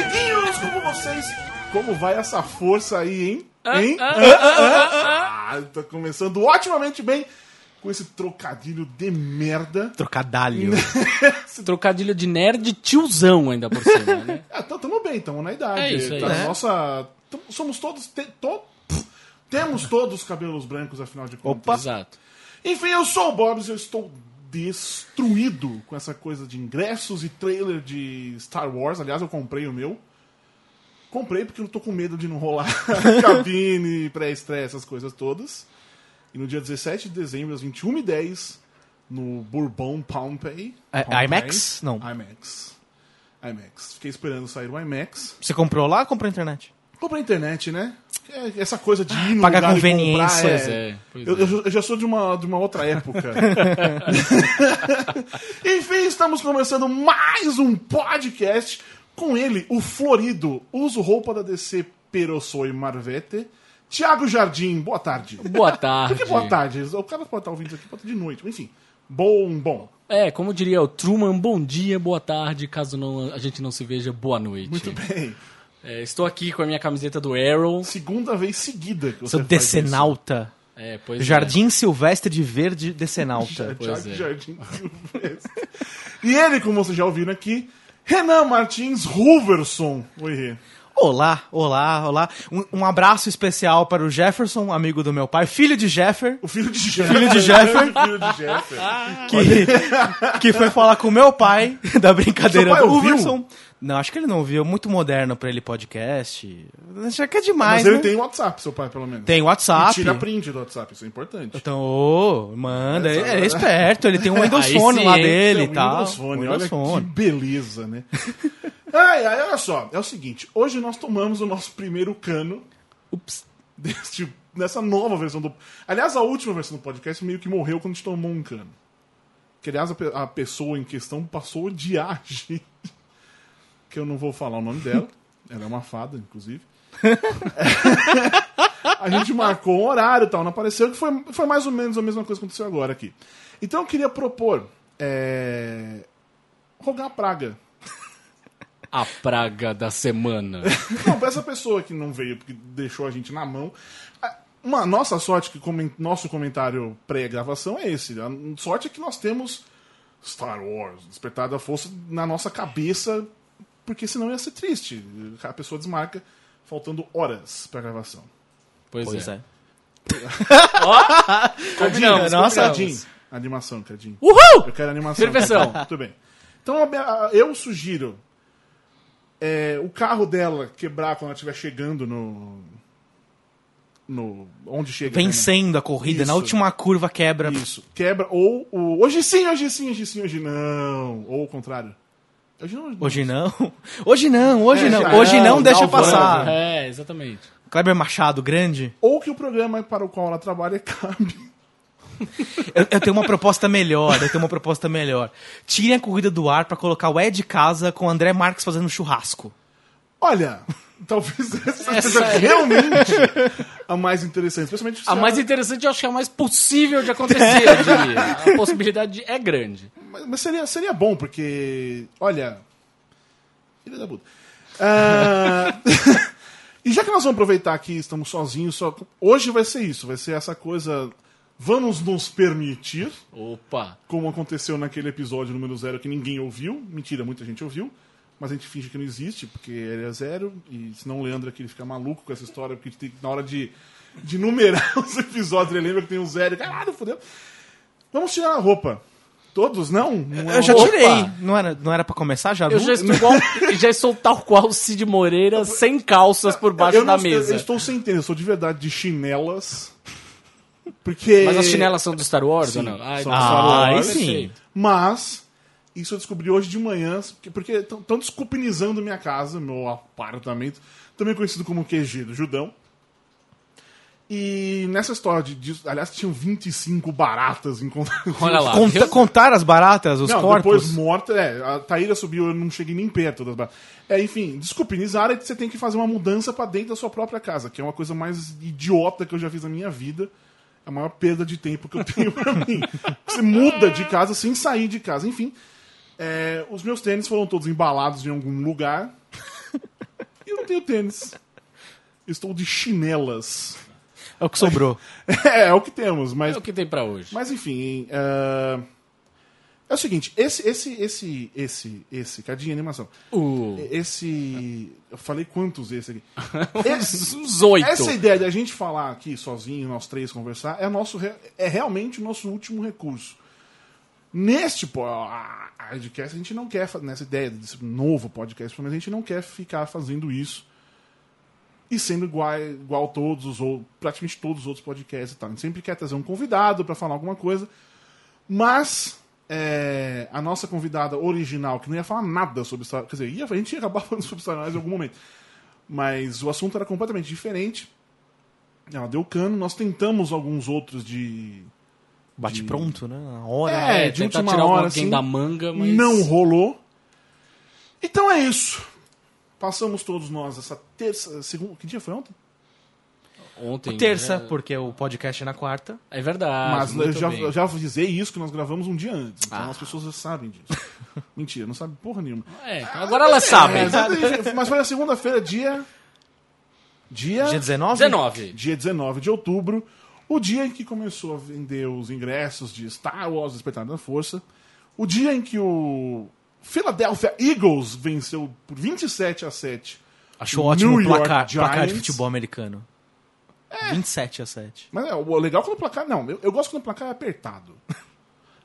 amiguinhos, como vocês? Como vai essa força aí, hein? Hein? Ah, tá começando otimamente bem com esse trocadilho de merda. Trocadalho. Esse trocadilho de nerd tiozão ainda por cima, né? Ah, então tamo bem, tamo na idade. É isso aí. Tá na É. Nossa, somos todos te- to- pff, temos todos cabelos brancos afinal de contas. Exato. Enfim, eu sou o Bobs e eu estou destruído com essa coisa de ingressos e trailer de Star Wars. Aliás, eu comprei o meu. Comprei porque eu tô com medo de não rolar cabine, pré-estreia, essas coisas todas. E no dia 17 de dezembro, às 21h10, no Bourbon Pompey. É. IMAX? Não. IMAX. IMAX. Fiquei esperando sair o IMAX. Você comprou lá ou comprou na internet? Comprei internet, né? É, Essa coisa de ir no Pagar lugar e conveniência. comprar, é, pois eu, é. eu- já sou de uma, de uma outra época. Enfim, estamos começando mais um podcast com ele, o Florido, uso roupa da DC pero soy Marvete. Tiago Jardim, boa tarde. Boa tarde. Por que boa tarde? O cara pode estar ouvindo isso aqui, pode estar de noite. Enfim, bom, bom. É, como diria o Truman, bom dia, boa tarde, caso não, a gente não se veja, boa noite. Muito bem. É, estou aqui com a minha camiseta do Arrow. Segunda vez seguida que você Sou faz decenalta. É, pois é. Jardim Silvestre de Verde decenalta. Pois é. Jardim Silvestre. e ele, como vocês já ouviram aqui, Renan Martins Ruverson. Oi, Rê. Olá, olá, olá. Um, um abraço especial para o Jefferson, amigo do meu pai, filho de Jeffer, O filho de Jeffer. Filho de Jeffer. filho de Jeffer. que, que foi falar com o meu pai da brincadeira Seu do ouviu? Não, acho que ele não ouviu. Muito moderno pra ele podcast. Acho que é demais, Mas ele né? tem WhatsApp, seu pai, pelo menos. Tem WhatsApp. E tira print do WhatsApp, isso é importante. Então, ô, manda. Ele é esperto, ele tem um Windows Phone lá dele e tal. Windows Phone, Windows olha Phone. que beleza, né? ai, ai, olha só, é o seguinte, hoje nós tomamos o nosso primeiro cano Ups. deste, dessa nova versão do... Aliás, a última versão do podcast meio que morreu quando a gente tomou um cano. Que, aliás, a, a pessoa em questão passou a odiar a gente. Que eu não vou falar o nome dela. Ela é uma fada, inclusive. a gente marcou um horário e tal, não apareceu, que foi, foi mais ou menos a mesma coisa que aconteceu agora aqui. Então eu queria propor. É, rogar a praga. A praga da semana. Não, pra essa pessoa que não veio, porque deixou a gente na mão. a- Uma nossa sorte que nosso comentário pré-gravação é esse. A sorte é que nós temos Star Wars, Despertar da Força na nossa cabeça, porque senão ia ser triste. A pessoa desmarca faltando horas pra gravação. Pois, Pois é. é. Combinamos, Nossa, combinamos. Cadinho. Animação, Cadinho. Uhul! Eu quero animação. Perfeição. Muito bem. Então eu sugiro é, o carro dela quebrar quando ela estiver chegando no. no onde chega. né? Vencendo a corrida, na Isso. última curva quebra. Isso. Quebra. Ou o. Hoje sim, hoje sim, hoje sim, hoje não. Ou o contrário. Hoje não. Hoje não. Hoje não, hoje É, não. Hoje é, não, deixa Galvão, passar. É, exatamente. Kleber Machado, grande. Ou que o programa para o qual ela trabalha cabe. Eu, eu tenho uma proposta melhor, eu tenho uma proposta melhor. Tirem a corrida do ar pra colocar o Ed Casa com o André Marques fazendo churrasco. Olha. Talvez essa, Essa seja é- realmente a mais interessante. Especialmente se A mais ela- interessante eu acho que é a mais possível de acontecer, eu diria. A possibilidade é grande. Mas, mas seria, seria bom, porque. Olha. Filha da puta. Ah, e já que nós vamos aproveitar aqui, estamos sozinhos, só. Hoje vai ser isso, vai ser essa coisa. Vamos nos permitir, Opa. como aconteceu naquele episódio número zero que ninguém ouviu. Mentira, muita gente ouviu. Mas a gente finge que não existe, porque ele é zero. E senão o Leandro aqui ele fica maluco com essa história, porque tem, na hora de, de numerar os episódios, ele lembra que tem um zero. Caralho, fodeu. Vamos tirar a roupa. Todos, não? Não é Eu já tirei. Não era, não era pra começar já? Eu já estou, igual, já estou tal qual o Cid Moreira, sem calças por baixo da não- mesa. Eu, estou sem tênis, eu sou de verdade de chinelas. Porque. Mas as chinelas são do Star Wars Sim, ou não? Ai, são do Star Ah, Wars. sim. Mas, isso eu descobri hoje de manhã, porque estão desculpinizando minha casa, meu apartamento, também conhecido como QG do Judão. E nessa história de. de aliás, tinham 25 baratas encontradas. Olha lá. Conta- Eu- contar as baratas, os Não, corpos. depois morta, é, a Taíra subiu, eu não cheguei nem perto das baratas. É, enfim, desculpinizar é que você tem que fazer uma mudança pra dentro da sua própria casa, que é uma coisa mais idiota que eu já fiz na minha vida. É a maior perda de tempo que eu tenho pra mim. Você muda de casa sem sair de casa. Enfim, é, os meus tênis foram todos embalados em algum lugar. tenho tênis. Estou de chinelas. É o que sobrou. É, é o que temos, mas É o que tem pra hoje. Mas enfim, é... é o seguinte, esse, esse, esse, esse, esse, cadinha animação. O... Esse, eu falei quantos esse aqui? Esse- Uns oito. essa ideia de a gente falar aqui sozinho, nós três conversar, é nosso, é realmente o nosso último recurso. Neste podcast a gente não quer nessa ideia desse novo podcast, mas a gente não quer ficar fazendo isso e sendo igual, igual todos os outros, praticamente todos os outros podcasts e tal. A gente sempre quer trazer um convidado para falar alguma coisa, mas é, a nossa convidada original, que não ia falar nada sobre Star quer dizer, ia, a gente ia acabar falando sobre Star Wars em algum momento, mas o assunto era completamente diferente. Ela deu cano, nós tentamos alguns outros de. Bate De- pronto, né? Na hora. É, É, de última tirar hora, alguém assim, da manga, mas... Não rolou. Então é isso. Passamos todos nós essa terça. Segunda, que dia foi ontem? Ontem... Terça, é- porque o podcast é na quarta. É verdade, Mas eu já, bem. eu já avisei isso que nós gravamos um dia antes. Então Ah. as pessoas já sabem disso. Mentira, não sabem porra nenhuma. É, agora elas sabem. É, mas foi na segunda-feira, dia. Dia. Dia 19? 19. dia 19 de outubro, o dia em que começou a vender os ingressos de Star Wars Despertar da Força, o dia em que o Philadelphia Eagles venceu por 27 a 7. Achou New ótimo o York placar, placar de futebol americano. 27 a 7. Mas é, o legal é quando o placar. Não, eu, eu gosto quando o placar é apertado.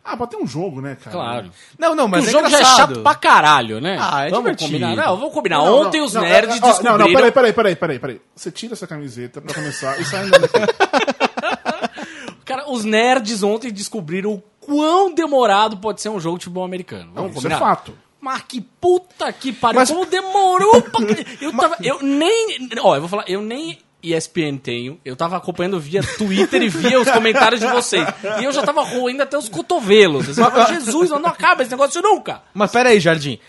Ah, pra ter um jogo, né, cara? Claro. Não, não, mas o é jogo já é engraçado. chato pra caralho, né? Ah, é vamos divertido. combinar. Não, vamos combinar. Não, não, Ontem os não, nerds ó, ó, descobriram... Não, não, peraí, peraí, peraí, peraí, peraí. Você tira essa camiseta pra começar e sai andando aqui. Cara, os nerds ontem descobriram o quão demorado pode ser um jogo de futebol americano. Não, Vamos isso combinar? é fato. Mas que puta que pariu. Mas- Como demorou pra... Eu, tava, eu nem... Ó, eu vou falar, eu nem ESPN tenho. Eu tava acompanhando via Twitter e via os comentários de vocês. E eu já tava roendo até os cotovelos. Você fala, Jesus, não acaba esse negócio nunca. Mas pera aí, Jardim.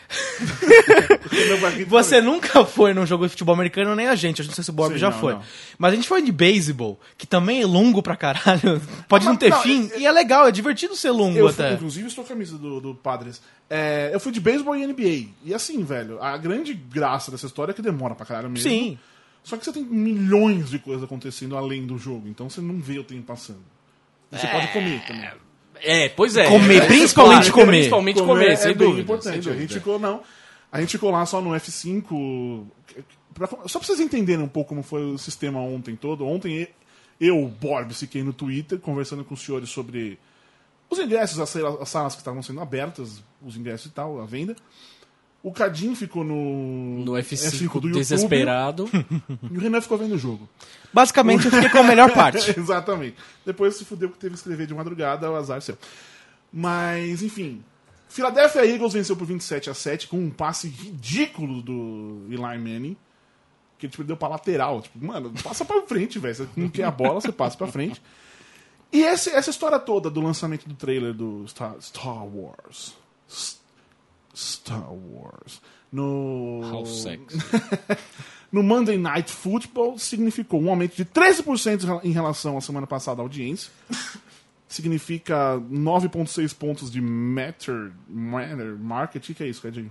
Você nunca foi num jogo de futebol americano, nem a gente. Eu não sei se o Bob Sim, já não, foi. não. Mas a gente foi de beisebol, que também é longo pra caralho. Pode não Mas ter não, fim. é- E é legal, é divertido ser longo Eu fui, até. inclusive, estou com a camisa do, do Padres. É, eu fui de beisebol e NBA. E assim, velho, a grande graça dessa história é que demora pra caralho mesmo. Sim. Só que você tem milhões de coisas acontecendo além do jogo, então você não vê o tempo passando. E você pode comer também. É, pois é. Comer, É, principalmente claro, comer. Principalmente comer, é sem bem dúvida. importante. sem A dúvida. gente ficou, não. A gente ficou lá só no F5. pra- só pra vocês entenderem um pouco como foi o sistema ontem todo. Ontem eu, Borb, fiquei no Twitter conversando com os senhores sobre os ingressos, as salas que estavam sendo abertas, os ingressos e tal, a venda. O Cadinho ficou no, No F5, do YouTube, desesperado. E o Renan ficou vendo o jogo. Basicamente, eu fiquei com a melhor parte. Exatamente. Depois se fudeu que teve que escrever de madrugada, o azar seu. Mas, enfim. Philadelphia Eagles venceu por 27 a 7 com um passe ridículo do Eli Manning. Que ele tipo, deu pra lateral. Tipo, mano, passa pra frente, velho. Você não quer a bola, você passa pra frente. E esse- essa história toda do lançamento do trailer do Star, Star Wars. Star Wars. No. How sexy. No Monday Night Football significou um aumento de 13% em relação à semana passada à audiência. Significa 9,6 pontos de matter, matter market. O que é isso, Cadinho?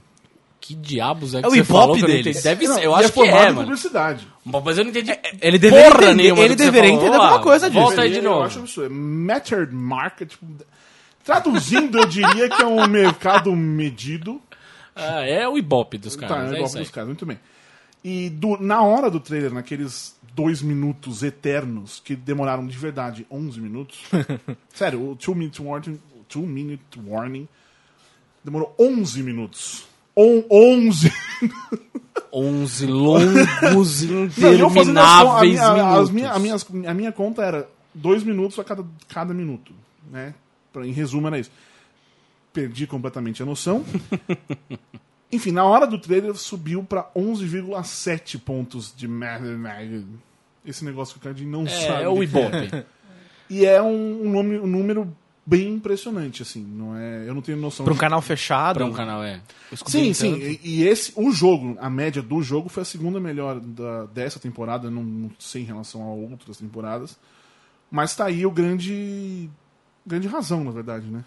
Que diabos é que É o você falou que eu não deles. entendi? Deve Não, ser, eu acho é que é, mano. publicidade. Mas eu não entendi Ele deveria porra entender- nenhuma ele deveria entender alguma coisa disso. Volta aí de Eu novo. acho isso. É mattered market. tipo, traduzindo, eu diria que é um mercado medido. Ah, é o Ibope dos Tá, caras. é é igual isso aí. dos caras, muito bem. E do- na hora do trailer, naqueles dois minutos eternos, que demoraram de verdade 11 minutos. sério, o two minute warning, o two minute warning demorou 11 minutos. On, 11 11 longos, Não, e a intermináveis minha, minha- a, minha conta era dois minutos a cada, cada minuto. Né? Pra- Em resumo, era isso. Perdi completamente a noção. Enfim, na hora do trailer subiu pra 11,7 pontos de. Esse negócio que o Cardinho não sabe. É, é o Ibope. E é um, um nome- um número bem impressionante, assim. Não é, eu não tenho noção. Pra um de- canal fechado. Pra um canal, é. Sim, sim. E, e esse, o jogo, a média do jogo foi a segunda melhor da, dessa temporada, não, não sei em relação a outras temporadas. Mas tá aí o grande. Grande razão, na verdade, né?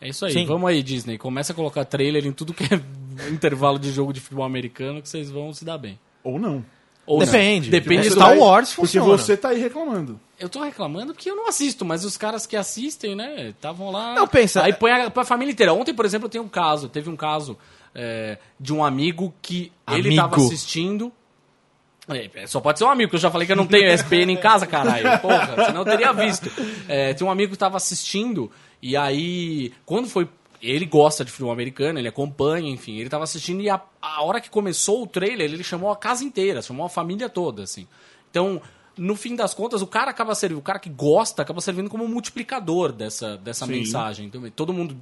É isso aí. Sim. Vamos aí, Disney. Começa a colocar trailer em tudo que é intervalo de jogo de futebol americano que vocês vão se dar bem. Ou não. Ou não. Depende. Depende Porque do... Star Porque Wars Porque funciona. você tá aí reclamando. Eu tô reclamando porque eu não assisto, mas os caras que assistem, né, estavam lá. Não, pensa- Aí põe a, põe a família inteira. Ontem, por exemplo, tem um caso, teve um caso é, de um amigo que ele Amigo. tava assistindo. É, só pode ser um amigo, que eu já falei que eu não tenho SPN em casa, caralho. Porra, senão eu teria visto. É, tem um amigo que tava assistindo, e aí, quando foi. Ele gosta de futebol americano, ele acompanha, enfim. Ele tava assistindo e a, a hora que começou o trailer, ele chamou a casa inteira, chamou a família toda, assim. Então, no fim das contas, o cara acaba servindo, o cara que gosta acaba servindo como um multiplicador dessa, dessa Sim. mensagem. Então, todo mundo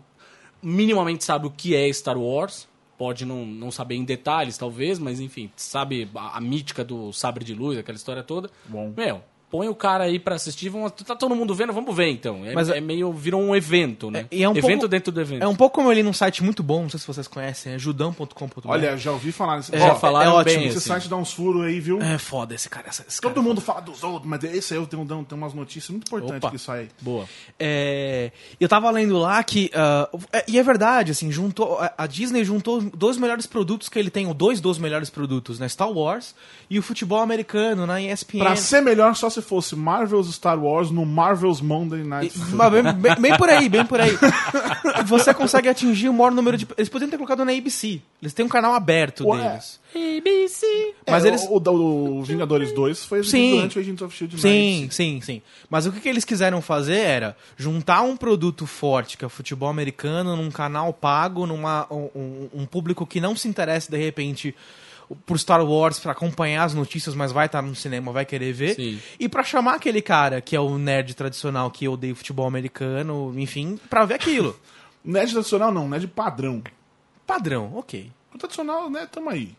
minimamente sabe o que é Star Wars. Pode não, não saber em detalhes, talvez, mas enfim, sabe a, a mítica do sabre de luz, aquela história toda. Bom. Meu, põe o cara aí pra assistir, vamos, tá todo mundo vendo, vamos ver então. É, Mas é meio, virou um evento, né? É, e é um evento pouco- dentro do evento. É um pouco como eu li num site muito bom, não sei se vocês conhecem, é judão.com.br. Olha, já ouvi falar nesse Já Ó, falaram é ótimo. bem, Esse assim. site dá uns furos aí, viu? É foda esse cara. Esse, esse Todo cara é mundo fala dos outros, mas esse aí eu tenho, tem umas notícias muito importantes Opa. que sai. Boa. É, eu tava lendo lá que. é- e é verdade, assim, juntou. A, a Disney juntou dois melhores produtos que ele tem, ou dois dos melhores produtos, né? Star Wars e o futebol americano na ESPN. Pra ser melhor, só se fosse Marvel's Star Wars no Marvel's Monday Night Football. mas bem, bem- bem por aí, bem por aí. Você consegue atingir o maior número de. Eles poderiam ter colocado na ABC. Eles têm um canal aberto Ué. deles. ABC. Mas É, eles. O, o, o Vingadores 2 foi Sim. durante o Agents of S.H.I.E.L.D. Sim, Night. sim, sim. Mas o que, que eles quiseram fazer era juntar um produto forte, que é o futebol americano, num canal pago, numa um, um- um público que não se interessa de repente por Star Wars pra acompanhar as notícias, mas vai estar no cinema, vai querer ver. Sim. E pra chamar aquele cara que é o nerd tradicional que odeia o futebol americano, enfim, pra ver aquilo. Nerd tradicional não, nerd padrão. Padrão, ok. O tradicional, né, tamo aí.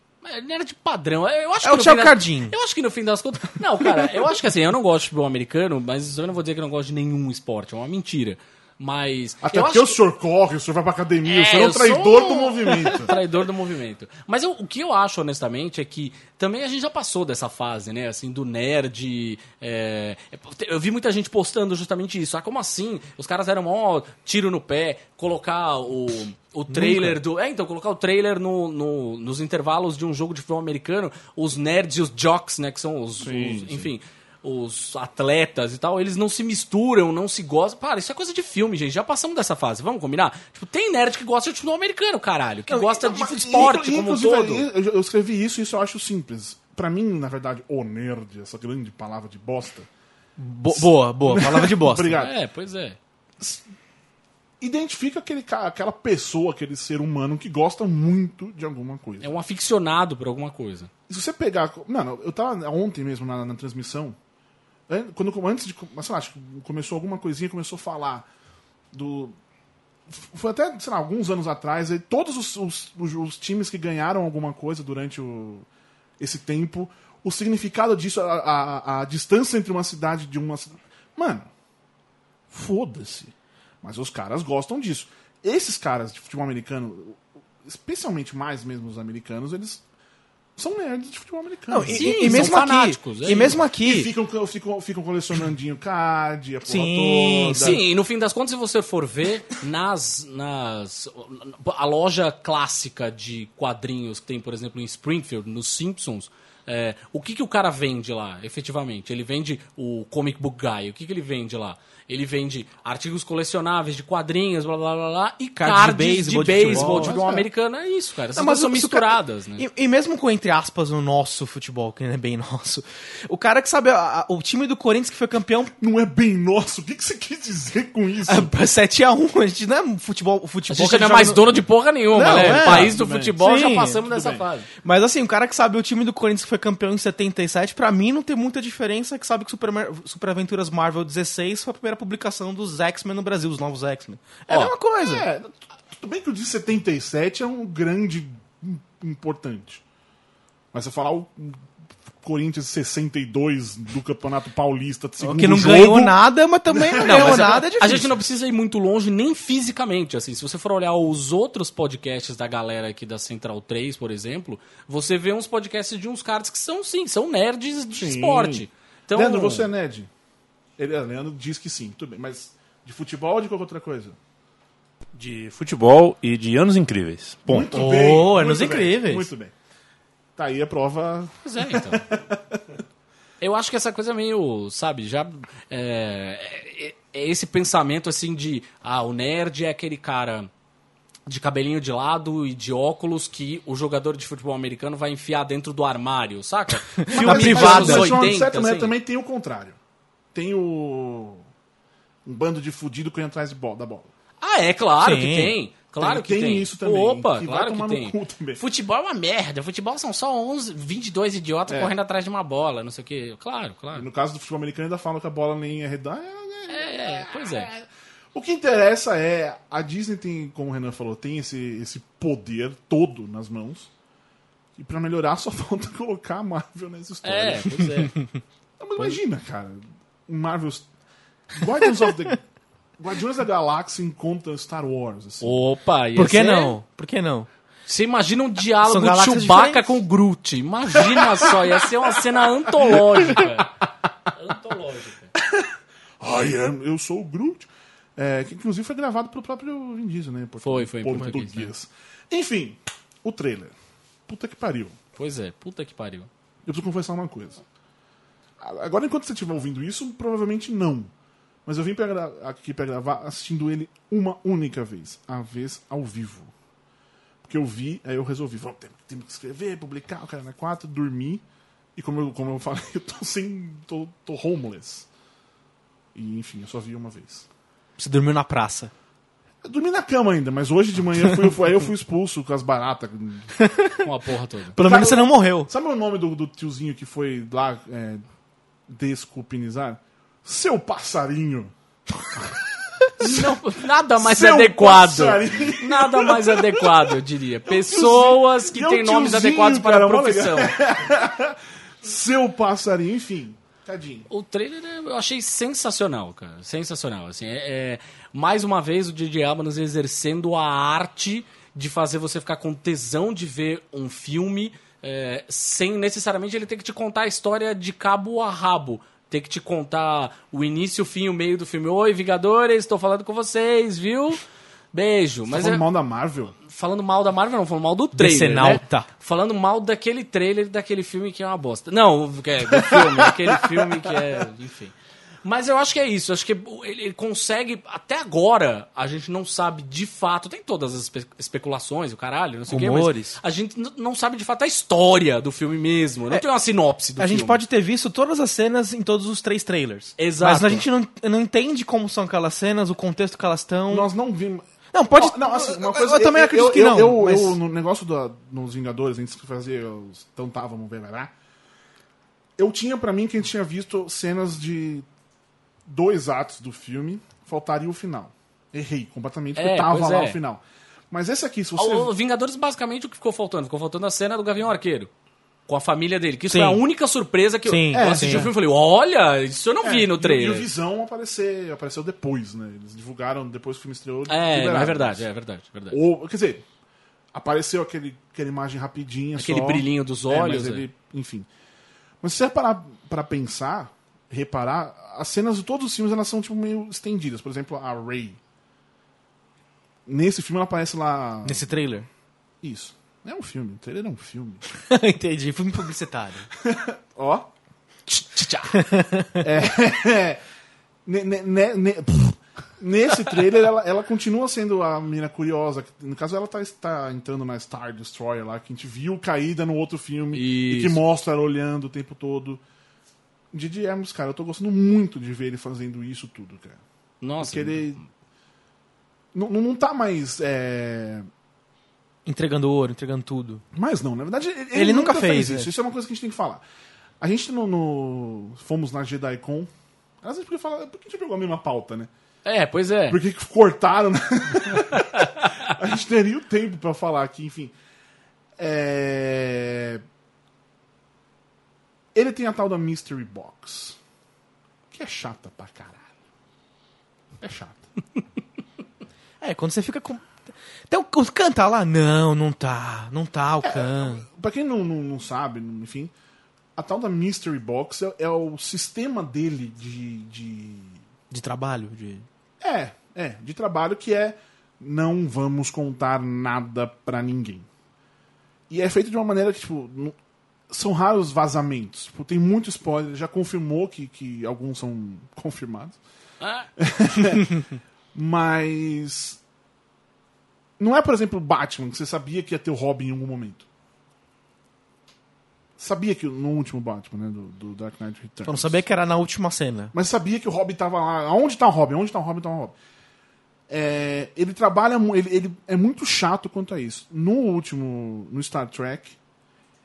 Era de padrão. Eu acho É que o das- Cardim. Eu acho que no fim das contas. Não, cara, eu acho que assim, eu não gosto de futebol americano, mas eu não vou dizer que eu não gosto de nenhum esporte. É uma mentira. Mas. Até porque o senhor corre, o senhor vai pra academia, É, o senhor é um traidor sou- do movimento. Traidor do movimento. Mas eu- o que eu acho, honestamente, é que também a gente já passou dessa fase, né? Assim, do nerd. é, Eu vi muita gente postando justamente isso. Ah, como assim? Os caras eram mó tiro no pé, colocar o, o trailer do. É, então, colocar o trailer no, no- nos intervalos de um jogo de futebol americano, os nerds e os jocks, né? Que são os. Sim, os- sim. Os atletas e tal, eles não se misturam, não se gostam. Para, isso é coisa de filme, gente. Já passamos dessa fase, vamos combinar? Tipo, tem nerd que gosta de futebol americano, caralho. Que gosta de Mas, esporte inclu- como um todo. Eu, eu escrevi isso e isso eu acho simples. Pra mim, na verdade, o nerd, essa grande palavra de bosta, Bo- boa, boa. Palavra de bosta. Obrigado. É, pois é. identifica aquele, aquela pessoa, aquele ser humano que gosta muito de alguma coisa. É um aficionado por alguma coisa. Se você pegar. Mano, eu tava ontem mesmo na, na transmissão. An- Quando, antes de. Sei lá, acho que começou alguma coisinha, começou a falar do. Foi até, sei lá, alguns anos atrás, aí todos os, os, os- times que ganharam alguma coisa durante o, esse tempo, o significado disso, a, a, a distância entre uma cidade de uma. Mano, foda-se. Mas os caras gostam disso. Esses caras de futebol americano, especialmente mais mesmo os americanos, eles são nerds de futebol americano. Não, e, Sim, e- e são mesmo aqui, fanáticos, é e mesmo E aqui, ficam, ficam, ficam colecionandinho card, a porra Sim, toda. Sim, e no fim das contas, se você for ver, nas, nas. A loja clássica de quadrinhos que tem, por exemplo, em Springfield, nos Simpsons. é, o que, que o cara vende lá, efetivamente? Ele vende o comic book guy. O que, que ele vende lá? Ele vende artigos colecionáveis de quadrinhos, blá blá blá blá, e Card de cards de beisebol, de beisebol, futebol. é. americano. É isso, cara. Essas Não, são o- o misturadas, cara- né? E, e mesmo com, entre aspas, o nosso futebol, que não é bem nosso, o cara que sabe a- a- o time do Corinthians que foi campeão Não é bem nosso. O que, que você quis dizer com isso? é, 7x1, a gente não é futebol, o A futebol gente que não é mais no- dono de porra nenhuma, Não, né? é, País do futebol, já Sim, passamos tudo dessa bem. fase. Mas assim, o cara que sabe o time do Corinthians que foi campeão em 77, pra mim não tem muita diferença que sabe que Super, Super Aventuras Marvel 16 foi a primeira publicação dos X-Men no Brasil, os novos X-Men. É a mesma coisa. É, tudo bem que o de 77 é um grande im- importante. Mas você falar o Corinthians 62 do Campeonato Paulista, de segundo que não jogo, ganhou nada, mas também não, Não, ganhou a- nada, é a gente não precisa ir muito longe nem fisicamente, assim. Se você for olhar os outros podcasts da galera aqui da Central 3, por exemplo, você vê uns podcasts de uns caras que são, sim, são nerds de Sim. esporte. Então, Leandro, você é nerd? Ele, Leandro diz que sim, tudo bem. Mas de futebol ou de qualquer outra coisa? De futebol e de anos incríveis. Ponto. Muito Oh, bem. Anos muito bem, Incríveis. Muito bem. Tá aí a prova. Pois é, então. Eu acho que essa coisa meio, sabe, já. É, é- é esse pensamento assim de. Ah, o nerd é aquele cara de cabelinho de lado e de óculos que o jogador de futebol americano vai enfiar dentro do armário, saca? Filme Mas- privado mas, dos mas, de uma 80, certa maneira, assim. também tem o contrário. Tem o. Um bando de fudido correndo atrás de bola, da bola. Ah, é claro Sim. que tem. Claro Tem- que tem tem. isso também, Opa, que vai claro que tomar no tem. Futebol é uma merda. Futebol são só 11, 22 idiotas É. correndo atrás de uma bola, não sei o quê. Claro, E claro. no caso do futebol americano, ainda falam que a bola nem é redonda. É, é, pois é. O que interessa é. A Disney tem, como o Renan falou, tem esse, esse poder todo nas mãos. E pra melhorar, só falta colocar a Marvel nessa história. É, pois é. Não, mas imagina, cara. Um Marvel. Guardians of the. Guardiões da Galáxia encontra Star Wars. Assim. Opa, ia Por que ser- não? Por que não? Você imagina um diálogo de Chewbacca diferentes. com o Groot. Imagina só, ia ser uma cena antológica. antológica. I am, eu sou o Groot. É, que inclusive foi gravado pelo próprio Vin Diesel, né? em portu- Foi, foi em português. português, Enfim, o trailer. Puta que pariu. Pois é, puta que pariu. Eu preciso confessar uma coisa. Agora, enquanto você estiver ouvindo isso, provavelmente não. Mas eu vim pra gra- aqui pra gravar assistindo ele uma única vez. A vez ao vivo. Porque eu vi, aí eu resolvi, vamos, temos, que escrever, publicar, o cara na 4, dormi. E como eu, como eu falei, eu tô sem. tô, tô homeless. E enfim, eu só vi uma vez. Você dormiu na praça. Eu dormi na cama ainda, mas hoje de manhã eu fui, eu eu fui expulso com as baratas. Com a porra toda. Pelo menos você não morreu. Sabe o nome do, do tiozinho que foi lá é, desculpinizar? Seu passarinho. Não, nada mais Seu adequado. passarinho. Nada mais adequado, eu diria. Pessoas que E é têm nomes adequados para cara, a profissão. Seu passarinho, enfim. Tadinho. O trailer é- eu achei sensacional, cara. Sensacional. Assim, é, é- mais uma vez o J.J. Abrams exercendo a arte de fazer você ficar com tesão de ver um filme é, sem necessariamente ele ter que te contar a história de cabo a rabo. Ter que te contar o início, o fim e o meio do filme. Oi, Vingadores, estou falando com vocês, viu? Beijo. Mas Mas falando é- mal da Marvel? falando mal da Marvel, não, falando mal do trailer. Decenalta. Né? Falando mal daquele trailer daquele filme que é uma bosta. Não, que é do filme, aquele filme que é. Enfim. Mas eu acho que é isso. Acho que ele, ele consegue. Até agora, a gente não sabe de fato. Tem todas as espe- especulações, o caralho, não sei o quê, mas a gente não sabe de fato a história do filme mesmo. Não tem uma sinopse do A filme. gente pode ter visto todas as cenas em todos os três trailers. Exato. Mas a gente não, não entende como são aquelas cenas, o contexto que elas estão. Nós não vimos. Não, pode. Ó, não, assim, uma eu- coisa, eu, também acredito eu, que eu, não. Eu, mas- eu, no negócio da, nos Vingadores, antes de fazer os. Então tá, vamos ver, vai lá. Eu tinha pra mim que a gente tinha visto cenas de dois atos do filme, faltaria o final. Errei completamente, porque É, tava lá é. o final. Mas esse aqui, se você. O, Vingadores, basicamente, o que ficou faltando? Ficou faltando a cena do Gavião Arqueiro. Com a família dele. Que isso Sim. foi a única surpresa que eu, Sim, eu é, assisti sim, o filme e falei: olha, isso eu não É, vi no o- trailer. E o Visão aparecer, apareceu depois, né? Eles divulgaram depois que o filme estreou. É, liberaram. é verdade, é verdade, é verdade. Ou, quer dizer, apareceu aquele, aquela imagem rapidinha Aquele só. brilhinho dos É, olhos, mas é. ele, enfim. Mas se você parar pra pensar, reparar, as cenas de todos os filmes elas são tipo meio estendidas. Por exemplo, a Ray. Nesse filme ela aparece lá. Nesse trailer. Isso. É um filme, o trailer é um filme. Entendi, filme publicitário. Ó. É, pff. Nesse trailer, ela, ela continua sendo a menina curiosa. No caso, ela tá, está entrando na Star Destroyer lá, que a gente viu caída no outro filme. E que Isso. mostra ela olhando o tempo todo. Didi Hermes, cara, eu tô gostando muito de ver ele fazendo isso tudo, cara. Nossa, Porque ele. Não, não tá mais. É... Entregando ouro, entregando tudo. Mas não, na verdade, ele, Ele nunca fez, isso. é. Isso é uma coisa que a gente tem que falar. A gente no. no- fomos na JediCon. Às vezes, porque fala, por que a gente pegou a mesma pauta, né? É, pois é. Por que que cortaram? né? a gente teria o tempo pra falar aqui, enfim. É... Ele tem a tal da Mystery Box. Que é chata pra caralho. É chata. É, quando você fica com. Tem o, o Khan tá lá? Não, não tá. Não tá o Khan. Pra quem não, não, não sabe, enfim, a tal da Mystery Box é, é o sistema dele de, de. De trabalho, de. É, é, de trabalho que é não vamos contar nada pra ninguém. E é feito de uma maneira que, tipo, são raros vazamentos. Tipo, tem muito spoiler, já confirmou que, que alguns são confirmados. Ah, Mas. Não é, por exemplo, Batman, que você sabia que ia ter o Robin em algum momento. Sabia que no último Batman, né? Do, do Dark Knight Returns. Eu não sabia que era na última cena. Mas sabia que o Robin tava lá. Aonde tá o Robin? Onde tá o Robin? Tá o Robin. É, ele trabalha. Ele, ele é muito chato quanto a isso. No último. No Star Trek.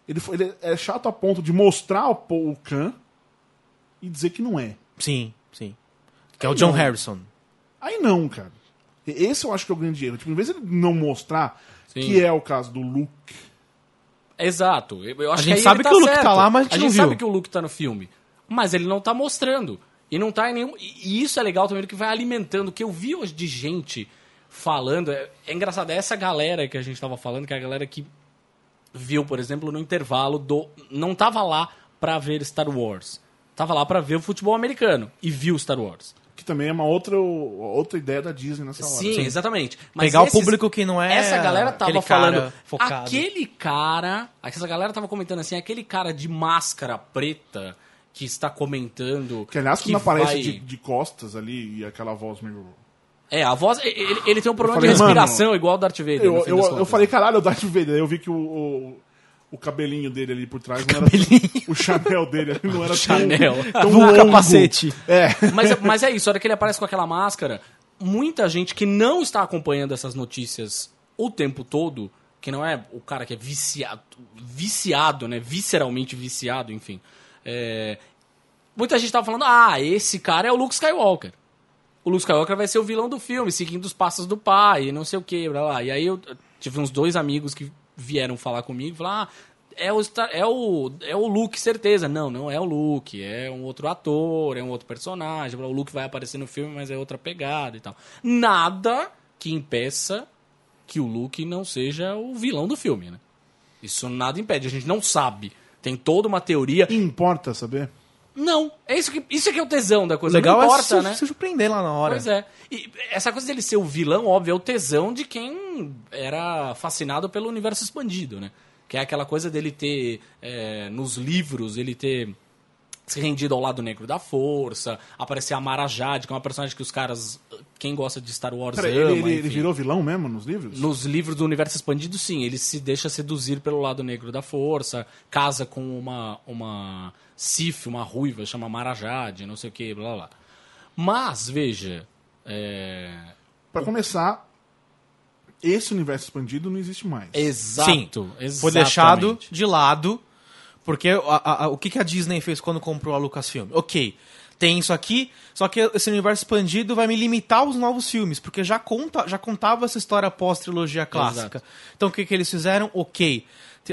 Ele, foi, ele é chato a ponto de mostrar o, Paul- o Khan e dizer que não é. Sim, sim. Que é o John Não. Harrison. Aí não, cara. E- Esse eu acho que é o grande erro. Tipo, em vez de ele não mostrar Sim. que é o caso do Luke. Exato. Eu, eu acho A gente que aí sabe tá que o Luke certo. tá lá, mas a gente a não gente viu. sabe que o Luke tá no filme. Mas ele não tá mostrando. E não tá em nenhum. E e isso é legal também, que vai alimentando. O que eu vi hoje de gente falando. É, é engraçado, é essa galera que a gente tava falando, que é a galera que viu, por exemplo, no intervalo do. Não tava lá pra ver Star Wars. Tava lá pra ver o futebol americano. E viu Star Wars. Que também é uma outra, outra ideia da Disney nessa hora. Sim, exatamente. Mas Pegar o esses- público que não é Essa galera tava aquele cara falando. focado. Aquele cara. Essa galera tava comentando assim, aquele cara de máscara preta que está comentando. Que aliás, quando aparece vai- de, de costas ali e aquela voz meio. É, a voz. Ele, ele tem um problema falei, de respiração igual o Darth Vader. Eu, eu, eu falei, caralho, o Darth Vader. Aí eu vi que o, o, o cabelinho dele ali por trás não era. O Chanel dele ali não era Chanel. tão, tão longo. capacete. É. Mas, mas é isso, a hora que ele aparece com aquela máscara, muita gente que não está acompanhando essas notícias o tempo todo, que não é o cara que é viciado, viciado, né? Visceralmente viciado, enfim. é, muita gente tava falando, ah, esse cara é o Luke Skywalker. O Luke Skywalker vai ser o vilão do filme, seguindo os passos do pai, não sei o que, blá blá. E aí eu tive uns dois amigos que vieram falar comigo falaram, ah, é o, é, o, é o Luke, certeza. Não, não é o Luke, é um outro ator, é um outro personagem. O Luke vai aparecer no filme, mas é outra pegada e tal. Nada que impeça que o Luke não seja o vilão do filme, né? Isso nada impede, a gente não sabe. Tem toda uma teoria. Importa saber? Não, é isso que, isso que é o tesão da coisa. legal não é importa, se, né? se surpreender lá na hora. Pois é. E essa coisa dele ser o vilão, óbvio, é o tesão de quem era fascinado pelo universo expandido, né? Que é aquela coisa dele ter, é, nos livros, ele ter se rendido ao lado negro da força, aparecer a Mara Jade, que é uma personagem que os caras, quem gosta de Star Wars Peraí, ama, ele, ele, ele virou vilão mesmo nos livros? Nos livros do universo expandido, sim, ele se deixa seduzir pelo lado negro da força, casa com uma, uma Sif, uma ruiva, chama Marajade, não sei o que, blá blá blá. Mas, veja, é... Pra começar, esse universo expandido não existe mais. exato, Foi deixado de lado, porque a- a- o que, que a Disney fez quando comprou a Lucasfilm? Ok, tem isso aqui, só que esse universo expandido vai me limitar aos novos filmes, porque já, conta, já contava essa história pós-trilogia clássica. Exato. Então o que, que eles fizeram? Ok.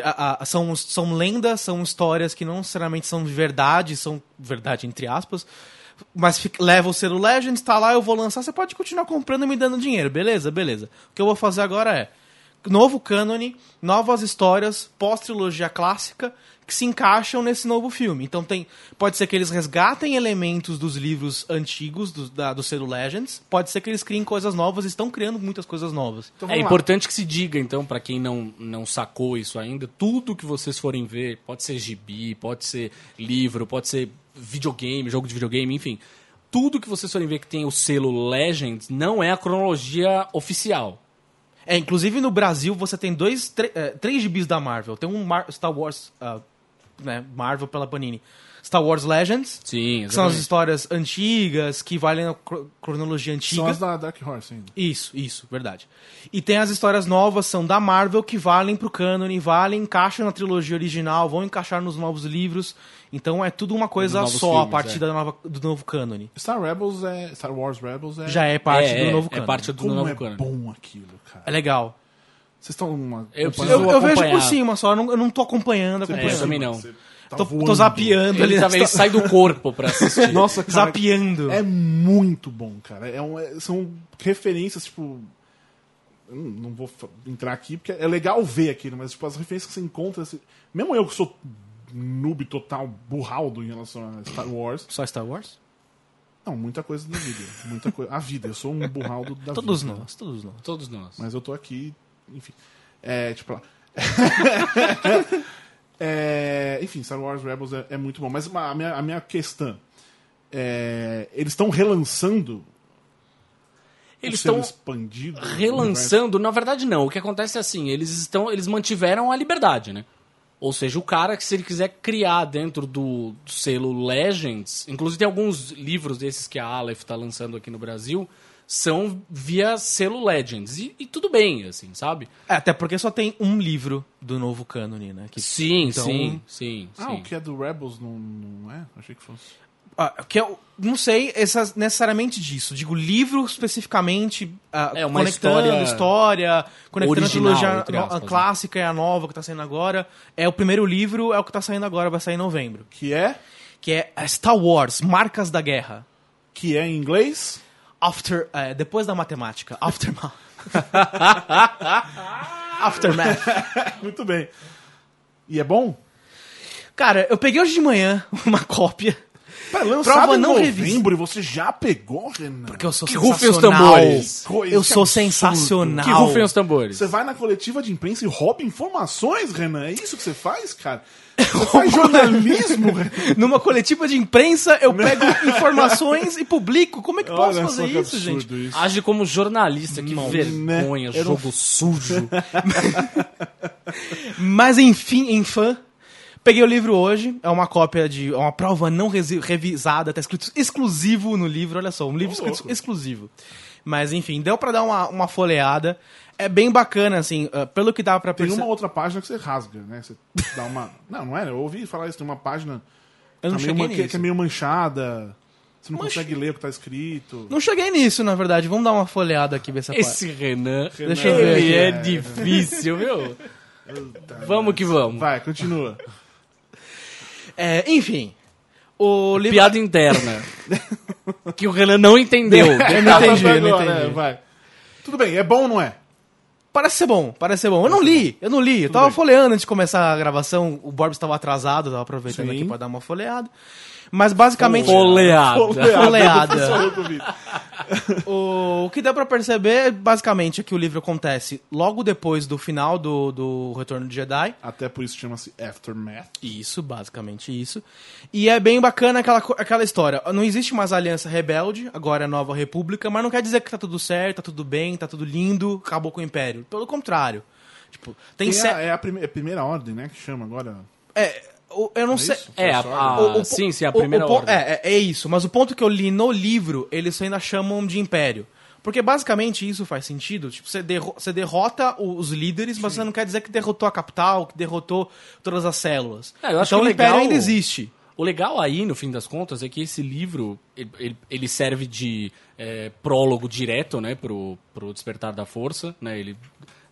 A- a- são, são lendas, são histórias que não necessariamente são de verdade, são verdade entre aspas, mas fica- leva o selo Legends, tá lá, eu vou lançar, você pode continuar comprando e me dando dinheiro, beleza? Beleza. O que eu vou fazer agora é novo cânone, novas histórias pós-trilogia clássica que se encaixam nesse novo filme. Então tem, pode ser que eles resgatem elementos dos livros antigos do, da, do selo Legends, pode ser que eles criem coisas novas, estão criando muitas coisas novas. Então É lá. importante que se diga, então, pra quem não, não sacou isso ainda, tudo que vocês forem ver, pode ser gibi, pode ser livro, pode ser videogame, jogo de videogame, enfim. Tudo que vocês forem ver que tem o selo Legends não é a cronologia oficial. É, inclusive no Brasil você tem dois, eh, três gibis da Marvel. Tem um Mar- Star Wars, ah, né, Marvel pela Panini. Star Wars Legends, Sim, que são as histórias antigas, que valem a cro- cronologia antiga. São as da Dark Horse ainda. Isso, isso, verdade. E tem as histórias novas, são da Marvel, que valem pro cânone, valem, encaixam na trilogia original, vão encaixar nos novos livros. Então é tudo uma coisa só a filmes, partir é. da nova- do novo cânone. Star Rebels é. Star Wars Rebels é. Já é parte é, do novo é cânone. parte do Como novo é cânone. bom aquilo, cara. É legal. Vocês estão uma. Eu Eu, eu vejo por cima só, eu não, eu não tô acompanhando. É, acompanhando. eu também não. Você tá Tô, voando. tô zapeando ali. Ele, tá- ele sai do corpo pra assistir. Nossa, cara. Zapeando. É muito bom, cara. É um- é- são referências, tipo. eu Não vou entrar aqui, porque é legal ver aquilo, mas tipo, as referências que você encontra. assim, mesmo eu que sou noob total, burraldo em relação a Star Wars. Só Star Wars? Não, muita coisa da vida. Muita coisa. A vida, eu sou um burraldo da Todos vida. nós, todos nós. Todos nós. Mas eu tô aqui, enfim. É, tipo lá. É, enfim, Star Wars Rebels é, é muito bom. Mas a minha, a minha questão é, eles estão relançando Eles estão expandido. do relançando, na verdade não. O que acontece é assim, eles estão, eles mantiveram a liberdade, né? Ou seja, o cara que se ele quiser criar dentro do, do selo Legends, inclusive tem alguns livros desses que a Aleph está lançando aqui no Brasil, são via selo Legends. E, e tudo bem, assim, sabe? É, até porque só tem um livro do novo cânone, né? Que, Sim, Então- sim, sim, Ah, sim. o que é do Rebels não, não é? Achei que fosse. Ah, que eu não sei essa- necessariamente disso. Digo, livro especificamente ah, É, uma conectando história história, conectando original, a trilogia a né? clássica e a nova que tá saindo agora. É o primeiro livro, é o que tá saindo agora, vai sair em novembro. Que é? Que é Star Wars, Marcas da Guerra. Que é em inglês? After, é, depois da matemática. Aftermath. Aftermath. muito bem. E é bom? Cara, eu peguei hoje de manhã uma cópia. Pera, lançado Prova em não novembro e você já pegou, Renan? Porque eu sou Que rufem os sensacional. tambores. Coisa Eu sou absurdo. sensacional. Que rufem os tambores. Você vai na coletiva de imprensa e rouba informações, Renan? É isso que você faz, cara? Você faz jornalismo, Renan? Numa coletiva de imprensa, eu pego informações e publico. Como é que posso Olha fazer só que isso, absurdo gente? isso. Age como jornalista, que Não, vergonha, né? Eu não- jogo sujo. Mas enfim, em fã, peguei o livro hoje. É uma cópia de. É uma prova não revisada, tá escrito exclusivo no livro. Olha só, um livro Ô, escrito louco. exclusivo. Mas enfim, deu pra dar uma, uma folheada. É bem bacana, assim, ah, pelo que dá pra Tem uma outra página que você rasga, né? Você dá uma. Não, não é? Eu ouvi falar isso. Tem uma página Eu não tá cheguei man- que, nisso. que é meio manchada. Você não Mancha- consegue ler o que tá escrito. Não cheguei nisso, na verdade. Vamos dar uma folheada aqui, ver se Esse Renan, Deixa eu ver ele aqui. é difícil, viu? Vamos que vamos. Vai, continua. É, enfim. O livro. Piada interna. que o Renan não entendeu. Eu não entendi, eu não entendi. é, vai. Tudo bem, é bom ou não é? Parece ser bom, parece ser bom. Eu não li, eu não li. Eu tava folheando antes de começar a gravação. O Borbs estava atrasado, tava aproveitando Sim. aqui pra dar uma folheada. Mas basicamente. Falou comigo. O, o que dá pra perceber, basicamente, é que o livro acontece logo depois do final do, do Retorno de Jedi. Até por isso chama-se Aftermath. Isso, basicamente isso. E é bem bacana aquela, aquela história. Não existe mais aliança rebelde, agora é nova república, mas não quer dizer que tá tudo certo, tá tudo bem, tá tudo lindo, acabou com o Império. Pelo contrário. Tipo, tem Tem a, é a, prime- é a primeira ordem, né? Que chama agora. É, eu não É sei. isso? É, a, a- O- o- sim, sim, a o- primeira o ordem. É, é, é isso. Mas o ponto que eu li no livro, eles ainda chamam de Império. Porque basicamente isso faz sentido. Tipo, você, derro- você derrota os líderes, mas você não quer dizer que derrotou a capital, que derrotou todas as células. É, eu acho então que o o Império legal- ainda existe. O legal aí, no fim das contas, é que esse livro ele- ele, ele serve de é, prólogo direto, né, pro, pro Despertar da Força, né? Ele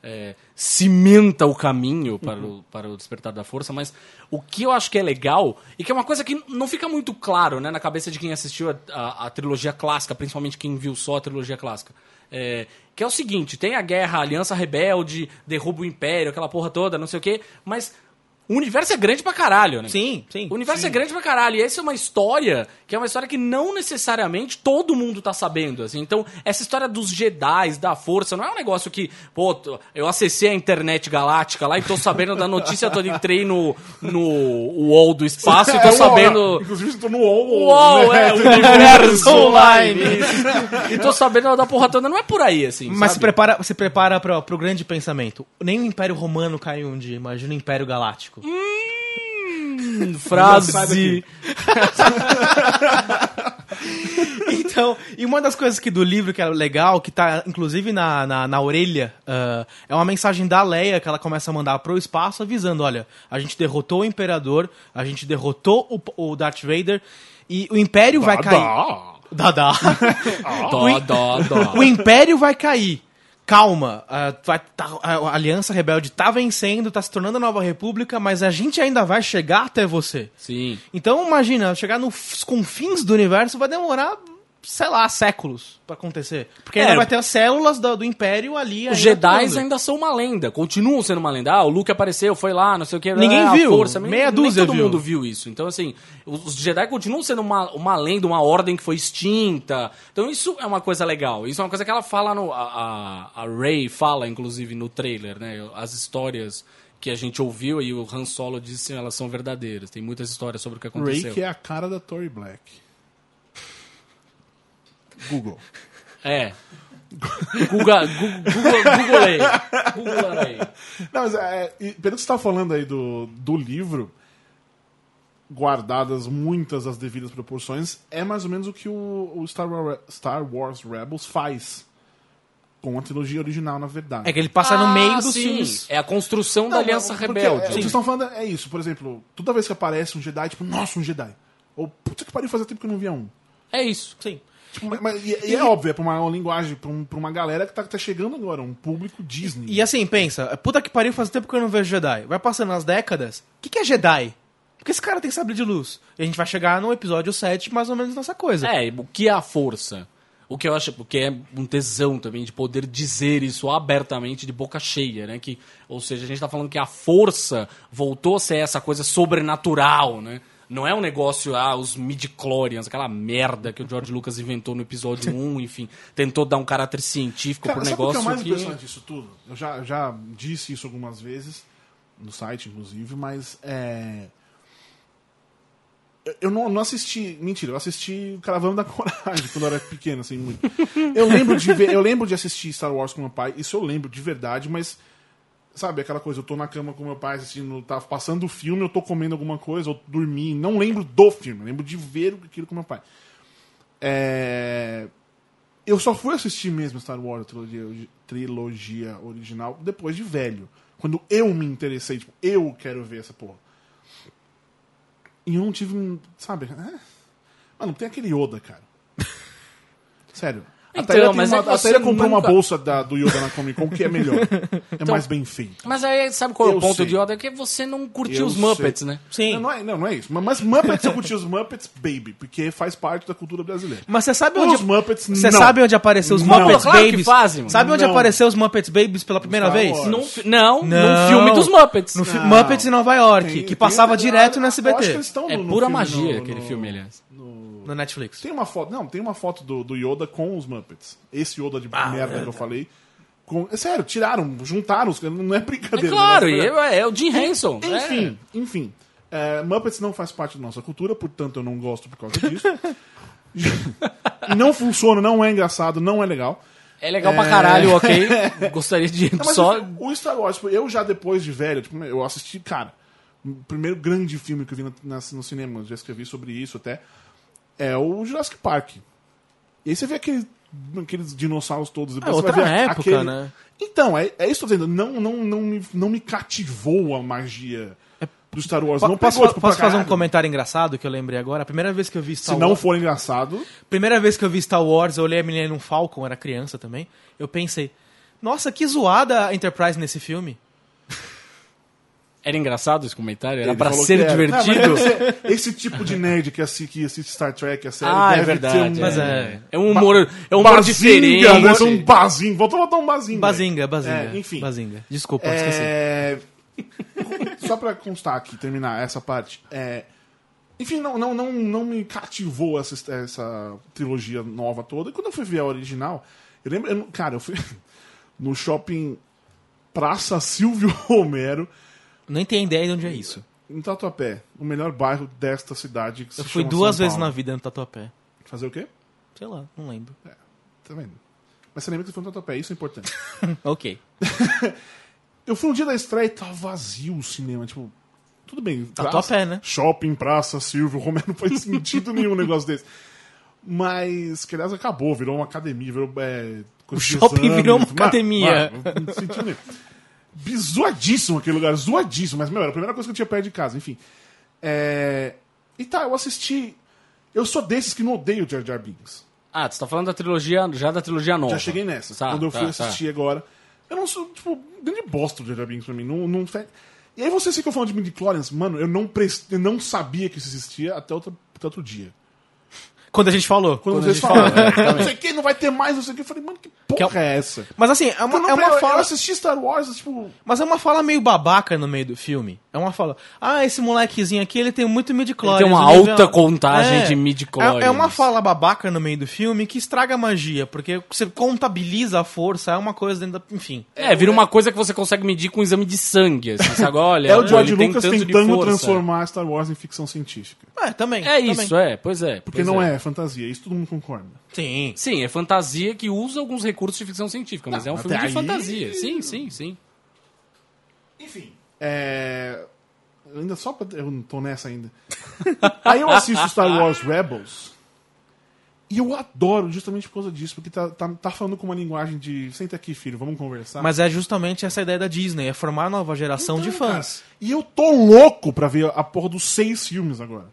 é, cimenta o caminho para, o, para o Despertar da Força, mas o que eu acho que é legal, e que é uma coisa que não fica muito claro, né, na cabeça de quem assistiu a, a- a trilogia clássica, principalmente quem viu só a trilogia clássica, é, que é o seguinte, tem a guerra, a aliança rebelde, derruba o império, aquela porra toda, não sei o quê, mas o universo é grande pra caralho, né? Sim, sim. O universo é grande pra caralho. E essa é uma história que é uma história que não necessariamente todo mundo tá sabendo. Assim. Então, essa história dos Jedi, da força, não é um negócio que, pô, eu acessei a internet galáctica lá e tô sabendo da notícia toda. Entrei no, no UOL do espaço e tô É, sabendo. Inclusive, você tá no UOL. UOL, né? é, o universo Online. E tô sabendo da porra toda. Não é por aí, assim. Mas se sabe? prepara, se prepara pro, pro grande pensamento. Nem o Império Romano caiu um dia, imagina o Império Galáctico. Hum, frase. Então, e uma das coisas que do livro que é legal, que tá inclusive na, na, na orelha, ah, é uma mensagem da Leia que ela começa a mandar pro espaço avisando: olha, a gente derrotou o Imperador, a gente derrotou o, o Darth Vader e o Império vai cair. Dá. Dó, dó, dó. o Império vai cair. Calma, ah, vai tá- a Aliança Rebelde tá vencendo, tá se tornando a nova república, mas a gente ainda vai chegar até você. Sim. Então imagina, chegar nos confins do universo vai demorar, sei lá, séculos pra acontecer. Porque ainda É. vai ter as células do, do Império ali. Os ainda Jedi ainda são uma lenda, continuam sendo uma lenda. Ah, o Luke apareceu, foi lá, não sei o que. Ninguém ah, viu, Força, meia nem, dúzia nem todo viu. mundo viu isso. Então, assim, os Jedi continuam sendo uma, uma lenda, uma ordem que foi extinta. Então, isso é uma coisa legal. Isso é uma coisa que ela fala no. A, a, a Rey fala, inclusive, no trailer, né? As histórias que a gente ouviu e o Han Solo disse elas são verdadeiras. Tem muitas histórias sobre o que Ray aconteceu. que é a cara da Tori Black. Google. É. Google, Google, Google aí. Google aí. Não, mas é, pelo que você tá falando aí do, do livro, guardadas muitas das devidas proporções, é mais ou menos o que o, o Star, Wars, Star Wars Rebels faz com a trilogia original, na verdade. É que ele passa no meio dos Ah, sim. filmes. É a construção da Não, Aliança porque, Rebelde. É, o que vocês estão falando é isso, por exemplo, toda vez que aparece um Jedi, tipo, nossa, um Jedi. Ou, puta que pariu, fazia tempo que eu não via um. É isso. Sim. Tipo, mas- mas- e, e é óbvio, é pra uma linguagem, pra, um- pra uma galera que tá, tá chegando agora, um público Disney. E assim, pensa, puta que pariu, faz tempo que eu não vejo Jedi. Vai passando as décadas, o que, que é Jedi? Porque esse cara tem sabre de luz. E a gente vai chegar no episódio 7, mais ou menos nessa coisa. É, o que é a força? O que eu acho porque é um tesão também de poder dizer isso abertamente de boca cheia, né? Que, ou seja, a gente tá falando que a força voltou a ser essa coisa sobrenatural, né? Não é um negócio, ah, os midi-chlorians, aquela merda que o George Lucas inventou no episódio 1, enfim, tentou dar um caráter científico Cara, pro sabe o que é negócio mais que... impressionante disso tudo? Eu já, eu já disse isso algumas vezes, no site, inclusive, mas é. eu- Eu não, não assisti. Mentira, eu assisti Caravana da Coragem quando eu era pequeno, assim, muito. Eu lembro de ver, eu lembro de assistir Star Wars com meu pai, isso eu lembro de verdade, mas. Sabe, aquela coisa, eu tô na cama com meu pai assistindo, tá passando o filme, eu tô comendo alguma coisa, ou dormi, não lembro do filme, eu lembro de ver aquilo com meu pai. É eu só fui assistir mesmo Star Wars, trilogia, trilogia original, depois de velho. Quando eu me interessei, tipo, eu quero ver essa porra. E eu não tive, sabe? É. Mano, tem aquele Yoda, cara. Sério. A Então, Taylor, tem mas uma, é a Taylor você comprou uma nunca- bolsa da- do Yoda na Comic Con que é melhor. É mais bem feito. Mas aí, sabe qual é Eu o ponto sei. de Yoda? É que você não curtiu Eu os Muppets, sei. né? Sim. Não, não é, não, não é isso. Mas Muppets, eu curti os Muppets, baby, porque faz parte da cultura brasileira. Mas você sabe Os onde. Muppets, Você sabe onde apareceu os Não. Muppets Claro Babies? fazem, mano. Sabe onde Não. apareceu os Muppets Babies pela primeira vez? Num não, Não. num filme dos Muppets. No fi- Não. Muppets em Nova York, Tem- que passava direto no SBT. É no- no pura magia no- aquele no- filme, aliás. No Netflix. Tem uma foto, não, tem uma foto do, do Yoda com os Muppets. Esse Yoda de Ah, merda é. que eu falei. Com, é sério, tiraram, juntaram os não é É brincadeira. claro, né? e é, é o Jim Henson. Enfim, enfim. É, Muppets não faz parte da nossa cultura, portanto eu não gosto por causa disso. não funciona, não é engraçado, não é legal. É, é legal pra caralho, ok. Gostaria de Não, só... o Star Wars, tipo, eu já depois de velho, tipo, eu assisti, cara, o primeiro grande filme que eu vi na- na- no cinema, já escrevi sobre isso até, é o Jurassic Park. E aí você vê aquele, aqueles dinossauros todos. É outra época, aquele- né? Então, é, é isso que eu tô dizendo. Não, não, não, me, não me cativou a magia do Star Wars. não posso posso fazer um comentário engraçado que eu lembrei agora? A primeira vez que eu vi Star Se não Wars. for engraçado, Primeira vez que eu vi Star Wars, eu olhei a Millennium Falcon, era criança também. Eu pensei, nossa, que zoada a Enterprise nesse filme. Era engraçado esse comentário? Era ele pra falou ser que era. divertido? Não, mas ser esse tipo de nerd que assiste, que assiste Star Trek, a série, Ah, é deve verdade. ter um... Mas é. É um humor, é um humor diferente. Bazinga, né? um bazinga. Volta a botar um bazinga. Bazinga, bazinga. É, enfim. Bazinga. Desculpa, esqueci. É... Só pra constar aqui, terminar essa parte. É... Enfim, não, não, não, não me cativou essa, essa trilogia nova toda. E quando eu fui ver a original, eu lembro. eu- cara, eu fui no shopping Praça Silvio Romero, Nem tenho ideia de onde é isso. em Tatuapé, o melhor bairro desta cidade. Que se Eu fui chama duas São vezes na Paulo. vida no Tatuapé. Fazer o quê? Sei lá, não lembro. Tá vendo? Mas você lembra que você foi no Tatuapé, isso é importante. ok. Eu fui no dia da estreia e tava vazio o cinema, tipo. Tudo bem. Tatuapé, né? Shopping, praça, Silvio, Romero, não faz sentido nenhum negócio desse. Mas, que aliás acabou, virou uma academia, virou. É, O shopping virou uma academia. mano, não senti nenhum. Zoadíssimo aquele lugar, zoadíssimo. Mas, meu, era a primeira coisa que eu tinha perto de casa, enfim. É... E tá, eu assisti. Eu sou desses que não odeio Jar Jar Binks. Ah, você tá falando da trilogia, já da trilogia nova. Já cheguei nessa. Tá, quando eu tá, fui tá. assistir agora. Eu não sou, tipo, grande bosta do Jar Jar Binks pra mim. Não, não. E aí vocês ficam falando de midi-chlorians. Mano, eu não, prest... eu não sabia que isso existia até outro, até outro dia. Quando a gente falou. Quando, Quando a gente falaram. falou. não sei o que, vai ter mais, não sei o que. Eu falei, mano, que porra é, essa? Mas assim, é uma, Eu, não- é uma eu- eu fala. assisti Star Wars, tipo. Mas é uma fala meio babaca no meio do filme. É uma fala. Ah, esse molequezinho aqui, ele tem muito midi-chlorians. Ele tem uma nível- alta contagem de midi-chlorians. É, é uma fala babaca no meio do filme que estraga a magia, porque você contabiliza a força, é uma coisa dentro da... Enfim. É, vira uma coisa que você consegue medir com um exame de sangue. Assim, sabe? Olha, É o George Lucas tentando transformar Star Wars em ficção científica. É, também. É também. isso, é, pois é. Porque pois não é. Fantasia, isso todo mundo concorda. Sim. Sim, é fantasia que usa alguns recursos de ficção científica, mas Não, é um filme de aí- fantasia. Sim, sim, sim. Enfim. É. Ainda só pra. Eu não tô nessa ainda. Aí eu assisto Star Wars Rebels. E eu adoro justamente por causa disso, porque tá, tá, tá falando com uma linguagem de. Senta aqui, filho, vamos conversar. Mas é justamente essa ideia da Disney, é formar nova geração de Então, fãs. cara, e eu tô louco pra ver a porra dos seis filmes agora.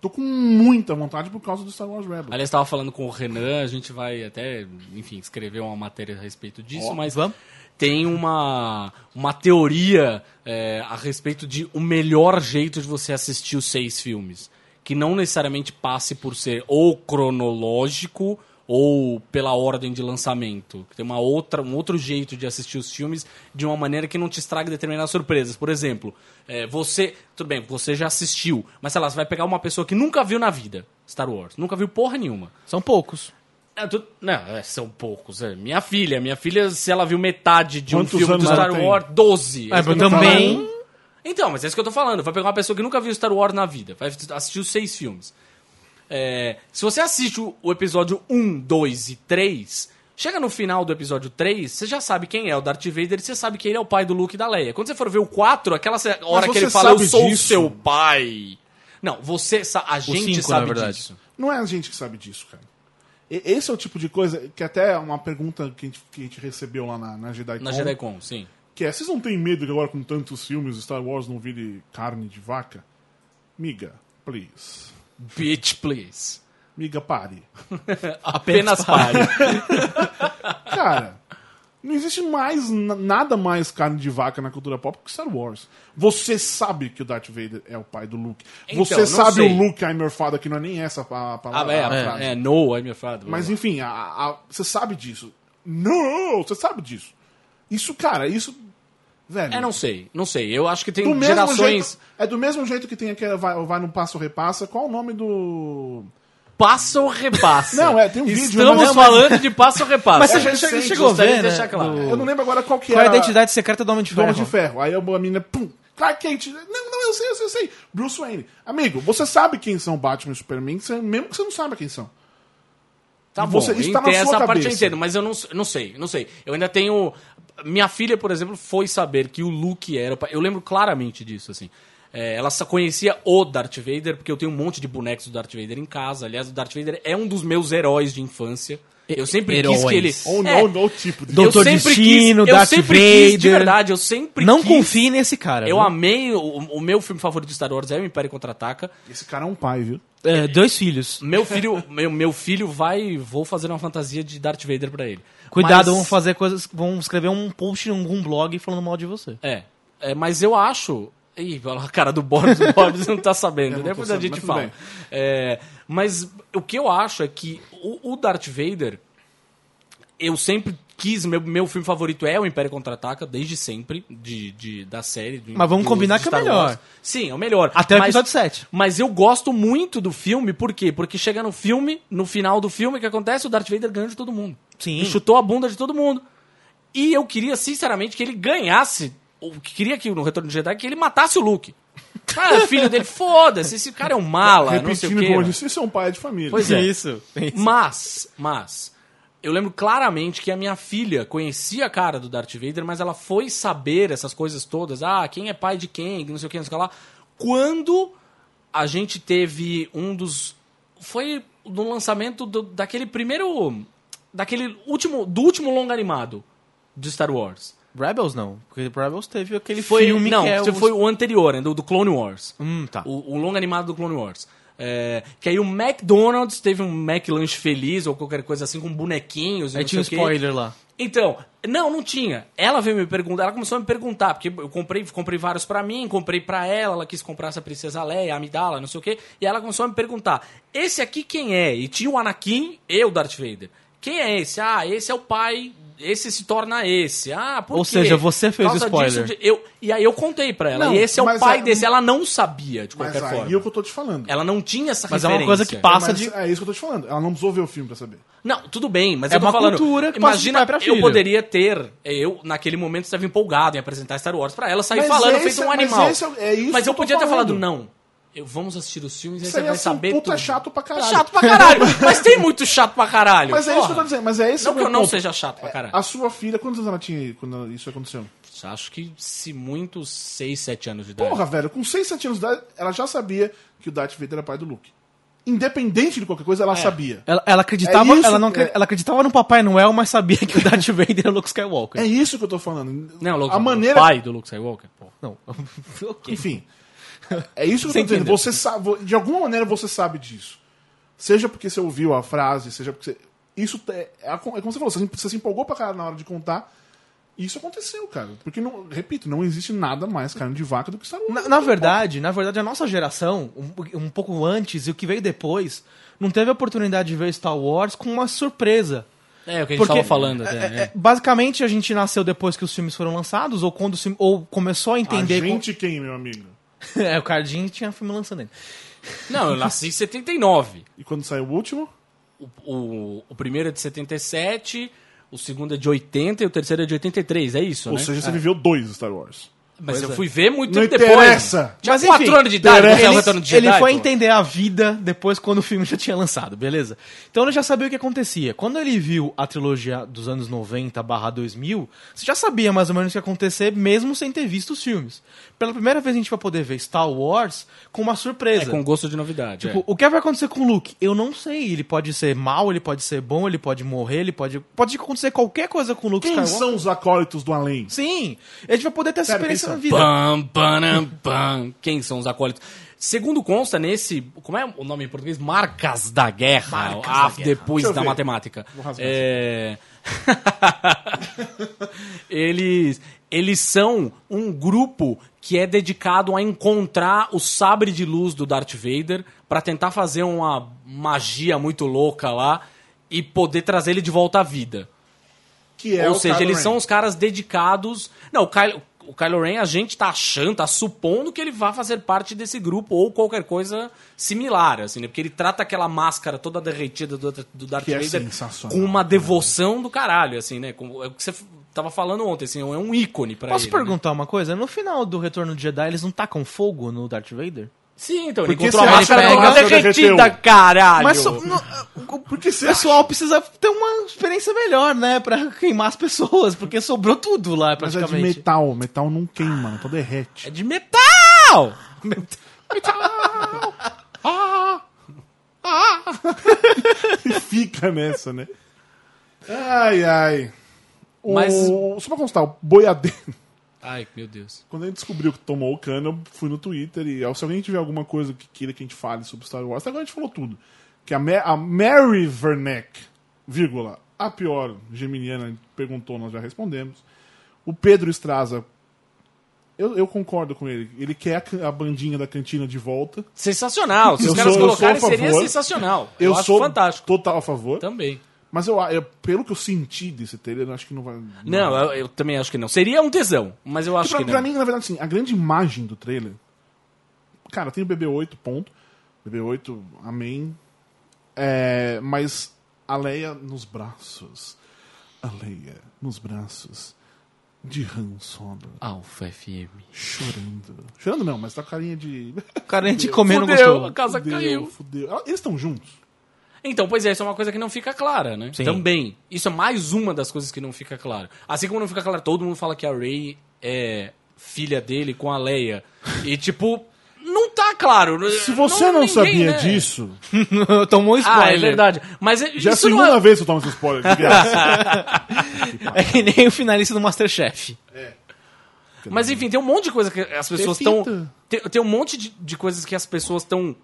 Tô com muita vontade por causa do Star Wars Rebels. Aliás, estava falando com o Renan, a gente vai até, enfim, escrever uma matéria a respeito disso, Ó, mas vamos? tem uma, uma teoria é, a respeito de o melhor jeito de você assistir os seis filmes. Que não necessariamente passe por ser ou cronológico ou pela ordem de lançamento. Tem uma outra, um outro jeito de assistir os filmes de uma maneira que não te estrague determinadas surpresas. Por exemplo, é, você. Tudo bem, você já assistiu, mas sei lá, você vai pegar uma pessoa que nunca viu na vida Star Wars, nunca viu porra nenhuma. São poucos. É, tu- não, é, são poucos. é. Minha filha, minha filha, se ela viu metade de Quantos um filme do Star? Wars, 12. É, que eu mas tô também- falando. Então, mas é isso que eu tô falando. Vai pegar uma pessoa que nunca viu Star Wars na vida, vai assistir os seis filmes. É, se você assiste o, o episódio 1, 2 e 3, chega no final do episódio 3, você já sabe quem é o Darth Vader e você sabe que ele é o pai do Luke e da Leia. Quando você for ver o 4, aquela hora que ele fala, eu sou o disso? seu pai. Não, você, a gente cinco, sabe disso. Não é a gente que sabe disso, cara. E- Esse é o tipo de coisa que até é uma pergunta que a gente, que a gente recebeu lá na, na JediCon. Na JediCon, sim. Que é, vocês não têm medo que agora com tantos filmes Star Wars não vire carne de vaca? Miga, please. Bitch, please. Miga, pare. Apenas pare. Cara, não existe mais na- nada mais carne de vaca na cultura pop que Star Wars. Você sabe que o Darth Vader é o pai do Luke. Então, Você sabe sei. o Luke I'm your father, que não é nem essa a, a Ah, palavra. é, a é, frase. é, no, I'm your father. Mas enfim, a- a- você sabe disso. Não, você sabe disso. Isso, cara, isso. Velho. É, não sei, não sei. Eu acho que tem do mesmo gerações. jeito, é do mesmo jeito que tem aquele vai, vai no passo repassa. Qual o nome do. Passa ou repassa? Não, é, tem um vídeo, Estamos mas- falando de passa ou repassa. Mas É você recente, che- chegou a ver, né, deixar claro. do- Eu não lembro agora qual que Qual é a identidade secreta do Homem de do Homem Ferro? de Ferro. Aí a menina, pum, Clark Kent. Não, não, eu sei, eu sei, eu sei. Bruce Wayne. Amigo, você sabe quem são Batman e Superman, mesmo que você não saiba quem são. Tá bom, Você- isso tá na entendo, sua essa parte eu cabeça. entendo, mas eu não, não sei, não sei. Eu ainda tenho. Minha filha, por exemplo, foi saber que o Luke era. Eu lembro claramente disso, assim. É, ela só conhecia o Darth Vader, porque eu tenho um monte de bonecos do Darth Vader em casa. Aliás, o Darth Vader é um dos meus heróis de infância. Eu sempre quis que ele. Heróis. Ou É, não, não, tipo de. Doutor eu sempre Destino, quis, eu Darth sempre quis, de Vader. verdade, eu sempre Não quis. confie nesse cara. Eu viu? amei, o, o meu filme favorito de Star Wars é o Império Contra-Ataca. Esse cara é um pai, viu? É, dois filhos. Meu filho, meu, meu filho vai, vou fazer uma fantasia de Darth Vader pra ele. Cuidado, Mas- vão fazer coisas. Vão escrever um post em algum blog falando mal de você. É, é, mas eu acho. Ih, olha a cara do Boris, o Boris não tá sabendo, depois a gente fala. É, mas o que eu acho é que o, o Darth Vader, eu sempre quis, meu, meu filme favorito é o Império Contra-Ataca, desde sempre, de, de, da série. Mas vamos do- combinar que é Star melhor. Wars. Sim, é o melhor. Até o Mas- episódio 7. Mas eu gosto muito do filme, por quê? Porque chega no filme, no final do filme, o que acontece? O Darth Vader ganha de todo mundo. Sim. E chutou a bunda de todo mundo. E eu queria, sinceramente, que ele ganhasse. O que queria que no Retorno de Jedi que ele matasse o Luke. Ah, filho dele, foda-se, esse cara é um mala, não sei o Repetindo quê. como disse, isso é um pai de família. Pois é. Isso. Mas, mas, eu lembro claramente que a minha filha conhecia a cara do Darth Vader, mas ela foi saber essas coisas todas. Ah, quem é pai de quem, não sei o que, não sei o que lá. Quando a gente teve um dos. Foi no lançamento do- daquele primeiro. Daquele último. Do último longa animado de Star Wars. Rebels não. Porque Rebels teve aquele Foi, filme não, que é foi o anterior, né, do, do Clone Wars. Hum, tá. O, o longa animado do Clone Wars. É, que aí o McDonald's teve um McLanche feliz ou qualquer coisa assim com bonequinhos. Aí tinha um spoiler lá. Então, não, não tinha. Ela veio me perguntar, ela começou a me perguntar, porque eu comprei, comprei vários pra mim, comprei pra ela, ela quis comprar essa Princesa Leia, a Amidala, não sei o quê, e ela começou a me perguntar, esse aqui quem é? E tinha o Anakin e o Darth Vader. quem é esse? Ah, esse é o pai, esse se torna esse. Ah, por Ou quê? seja, você fez causa o spoiler. disso eu, e aí eu contei pra ela. Não, e esse é o mas pai a- desse. Ela não sabia, de Mas qualquer aí forma. é o que eu tô te falando. Ela não tinha essa Mas é uma referência. coisa que passa Mas de. É isso que eu tô te falando. Ela não precisou ver o filme pra saber. Não, tudo bem, mas É eu tô uma falando. cultura que passa de imagina, pai pra eu filho. poderia ter. Eu, naquele momento, estava empolgado em apresentar Star Wars pra ela, sair Mas falando, esse feito um é- mas animal. esse é- é isso mas que eu eu podia ter falando. falado, não. Eu, vamos assistir os filmes e você vai ia ser um saber puta tudo. chato pra É caralho. chato pra caralho. mas tem muito chato pra caralho. Mas é isso que eu tô dizendo. Mas é esse Não que eu não ponto. seja chato pra caralho. A sua filha, quantos anos ela tinha quando isso aconteceu? Acho que se muito, 6, 7 anos de idade. Porra, velho, com 6, 7 anos de idade, ela já sabia que o Darth Vader era pai do Luke. Independente de qualquer coisa, ela sabia. Ela, ela acreditava, É isso, ela, não, é- ela acreditava no Papai Noel, mas sabia que o Darth Vader era o Luke Skywalker. É isso que eu tô falando. Não, Luke, a maneira. o pai do Luke Skywalker. Pô. Não. ok. Enfim. É isso que Você eu tô dizendo. entendeu. Você sabe, de alguma maneira você sabe disso. Seja porque você ouviu a frase, seja porque você. Isso é, é como você falou, você, você se empolgou pra caralho na hora de contar. E isso aconteceu, cara. Porque, não, repito, não existe nada mais carne de vaca do que Star Wars. Na, na verdade, na verdade, a nossa geração, um, um pouco antes e o que veio depois, não teve a oportunidade de ver Star Wars com uma surpresa. É, o que a gente Porque, tava falando até. é, é. é, basicamente, a gente nasceu depois que os filmes foram lançados, ou quando ou começou a A entender. gente quem, meu amigo? é, o Cardinho tinha filme lançando ele. Não, eu nasci em 79. E quando saiu o último? O, o, o primeiro é de 77, o segundo é de 80 e o terceiro é de 83, é isso, Ou né? seja, você viveu dois Star Wars. Mas Pois eu é. fui ver muito Não tempo depois. interessa. Tinha Mas, 4 enfim, anos de idade, o Ele, Retorno de ele Jedi, foi pô. entender a vida depois quando o filme já tinha lançado, beleza? Então ele já sabia o que acontecia. Quando ele viu a trilogia dos anos 90 barra 2000, você já sabia mais ou menos o que ia acontecer, mesmo sem ter visto os filmes. Pela primeira vez a gente vai poder ver Star Wars com uma É, surpresa. com gosto de novidade. Tipo, é. o que vai acontecer com o Luke? Eu não sei. Ele pode ser mal, ele pode ser bom, ele pode morrer, ele pode. Pode acontecer qualquer coisa com o Luke Quem Skywalker. são os acólitos do além? Sim. A gente vai poder ter essa Sério, experiência quem na vida. Pam, panam, pam. Quem são os acólitos? Segundo consta nesse. Como é o nome em português? Marcas da Guerra. Marcas ah, da Guerra. depois da ver. matemática. É... eles, eles são um grupo que é dedicado a encontrar o sabre de luz do Darth Vader pra tentar fazer uma magia muito louca lá e poder trazer ele de volta à vida. Que é Ou o seja, Kylo eles Ren. são os caras dedicados. Não, o Kylo, o Kylo Ren, a gente tá achando, tá supondo que ele vai fazer parte desse grupo ou qualquer coisa similar, assim, né? Porque ele trata aquela máscara toda derretida do, do Darth Que é Vader sensacional, com uma devoção do caralho, assim, né? Como, é o que você tava falando ontem, assim, é um ícone pra Posso ele. né? perguntar uma coisa? No final do Retorno de Jedi, eles não tacam fogo no Darth Vader? Sim, então, Porque ele encontrou a máscara derretida, derreteu? caralho! Mas so- no- Porque o pessoal precisa ter uma experiência melhor, né? Pra queimar as pessoas, porque sobrou tudo lá, Mas é de praticamente. metal. Metal não queima, então É derrete. de metal! E fica nessa, né? Ai, ai. O, Mas- Só pra constar, o boiadeiro. Ai, meu Deus. Quando a gente descobriu que tomou o cano, eu fui no Twitter e se alguém tiver alguma coisa que queira que a gente fale sobre Star Wars, até agora a gente falou tudo. Que a, Ma a Mary Verneck, vírgula, a pior geminiana, perguntou, nós já respondemos. O Pedro Estraza, eu, eu concordo com ele. Ele quer a, a bandinha da cantina de volta. Sensacional. Se Eu os caras sou- colocarem, seria sensacional. Eu, Eu, acho sou fantástico. total a favor. Também. Mas eu, eu- pelo que eu senti desse trailer, eu acho que não vai. Não, eu, eu também acho que não. Seria um tesão, mas eu acho pra, que não. pra mim, na verdade, assim, a grande imagem do trailer. Cara, tem o BB-8, ponto. BB-8, amém. É, mas a Leia nos braços. A Leia nos braços de Han Solo. Alfa FM. Chorando. Chorando não, mas tá com carinha de. O cara a gente comendo Fudeu, gostou. a casa Fudeu, caiu. fudeu. Eles estão juntos. Então, pois é, isso é uma coisa que não fica clara, né? Sim. Também. Isso é mais uma das coisas que não fica clara. Assim como não fica claro, todo mundo fala que a Rey é filha dele com a Leia. E, tipo, não tá claro. Se você não, ninguém, sabia né? disso, Tomou um spoiler. Ah, é verdade. Mas é- já é a não segunda é... vez que eu tomo esse spoiler de graça. É que nem o finalista do Masterchef. Mas enfim, tem um monte de coisa que as pessoas estão. Tem, tem um monte de, de coisas que as pessoas estão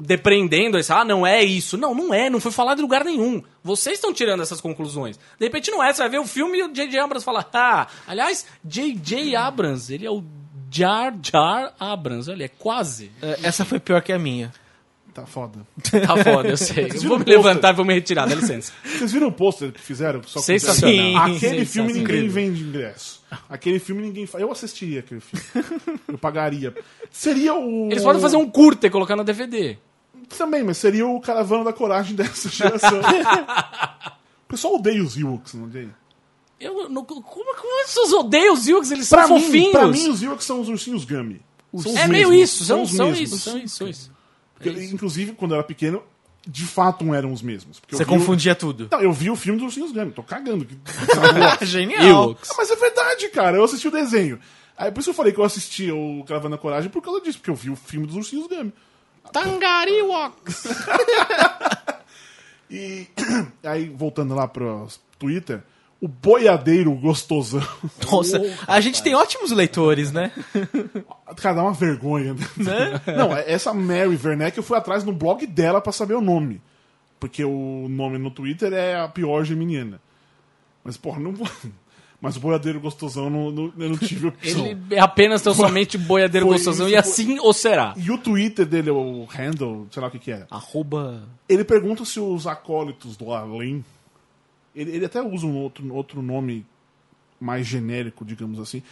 depreendendo. Esse, ah, não é isso. Não, não é, não foi falado em lugar nenhum. Vocês estão tirando essas conclusões. De repente não é, você vai ver o filme e o J.J. Abrams fala, ah, aliás, J.J. Abrams, ele é o Jar Jar Abrams, olha, é quase. É, Essa foi pior que a minha. tá foda. Tá foda, eu sei. Eu vou me levantar e vou me retirar, dá licença. Vocês viram o pôster que fizeram? Só Sensacional. Sim. Aquele Sensacional. filme ninguém vende ingresso. Aquele filme ninguém faz. Eu assistiria aquele filme. Eu pagaria. Seria o. Eles podem fazer um curta e colocar no DVD. Também, mas seria o caravana da coragem dessa geração. o pessoal odeia os Ewoks, não odeia? Eu, não, como, como vocês odeiam os Ewoks? Eles Pra são mim, fofinhos. pra mim, os Ewoks são os ursinhos Gummy. São os é meio mesmos, isso, são, os são mesmos. isso, são isso, são isso. Porque, Inclusive, quando eu era pequeno, de fato não eram os mesmos. Porque eu Você vi o- confundia tudo. Não, eu vi o filme dos ursinhos Gummy, tô cagando. que- Ah, Genial. Ewoks. mas é verdade, cara, eu assisti o desenho. Aí por isso eu falei que eu assisti o Caravana da Coragem por causa disso, porque eu vi o filme dos ursinhos Gummy. Tangariwoks. E aí, voltando lá pro Twitter, o boiadeiro gostosão. Nossa, a gente tem ótimos leitores, né? Cara, dá uma vergonha. Né? Não, essa Mary Werneck, eu fui atrás no blog dela pra saber o nome. Porque o nome no Twitter é a pior geminiana. Mas, porra, não vou. Mas o boiadeiro gostosão não, não, eu não tive opção. Ele é apenas tão somente boiadeiro Foi gostosão isso, e assim ou será? E o Twitter dele, o handle, sei lá o que que é. Arroba... Ele pergunta se os acólitos do além. Ele, ele até usa um outro, outro nome mais genérico, digamos assim.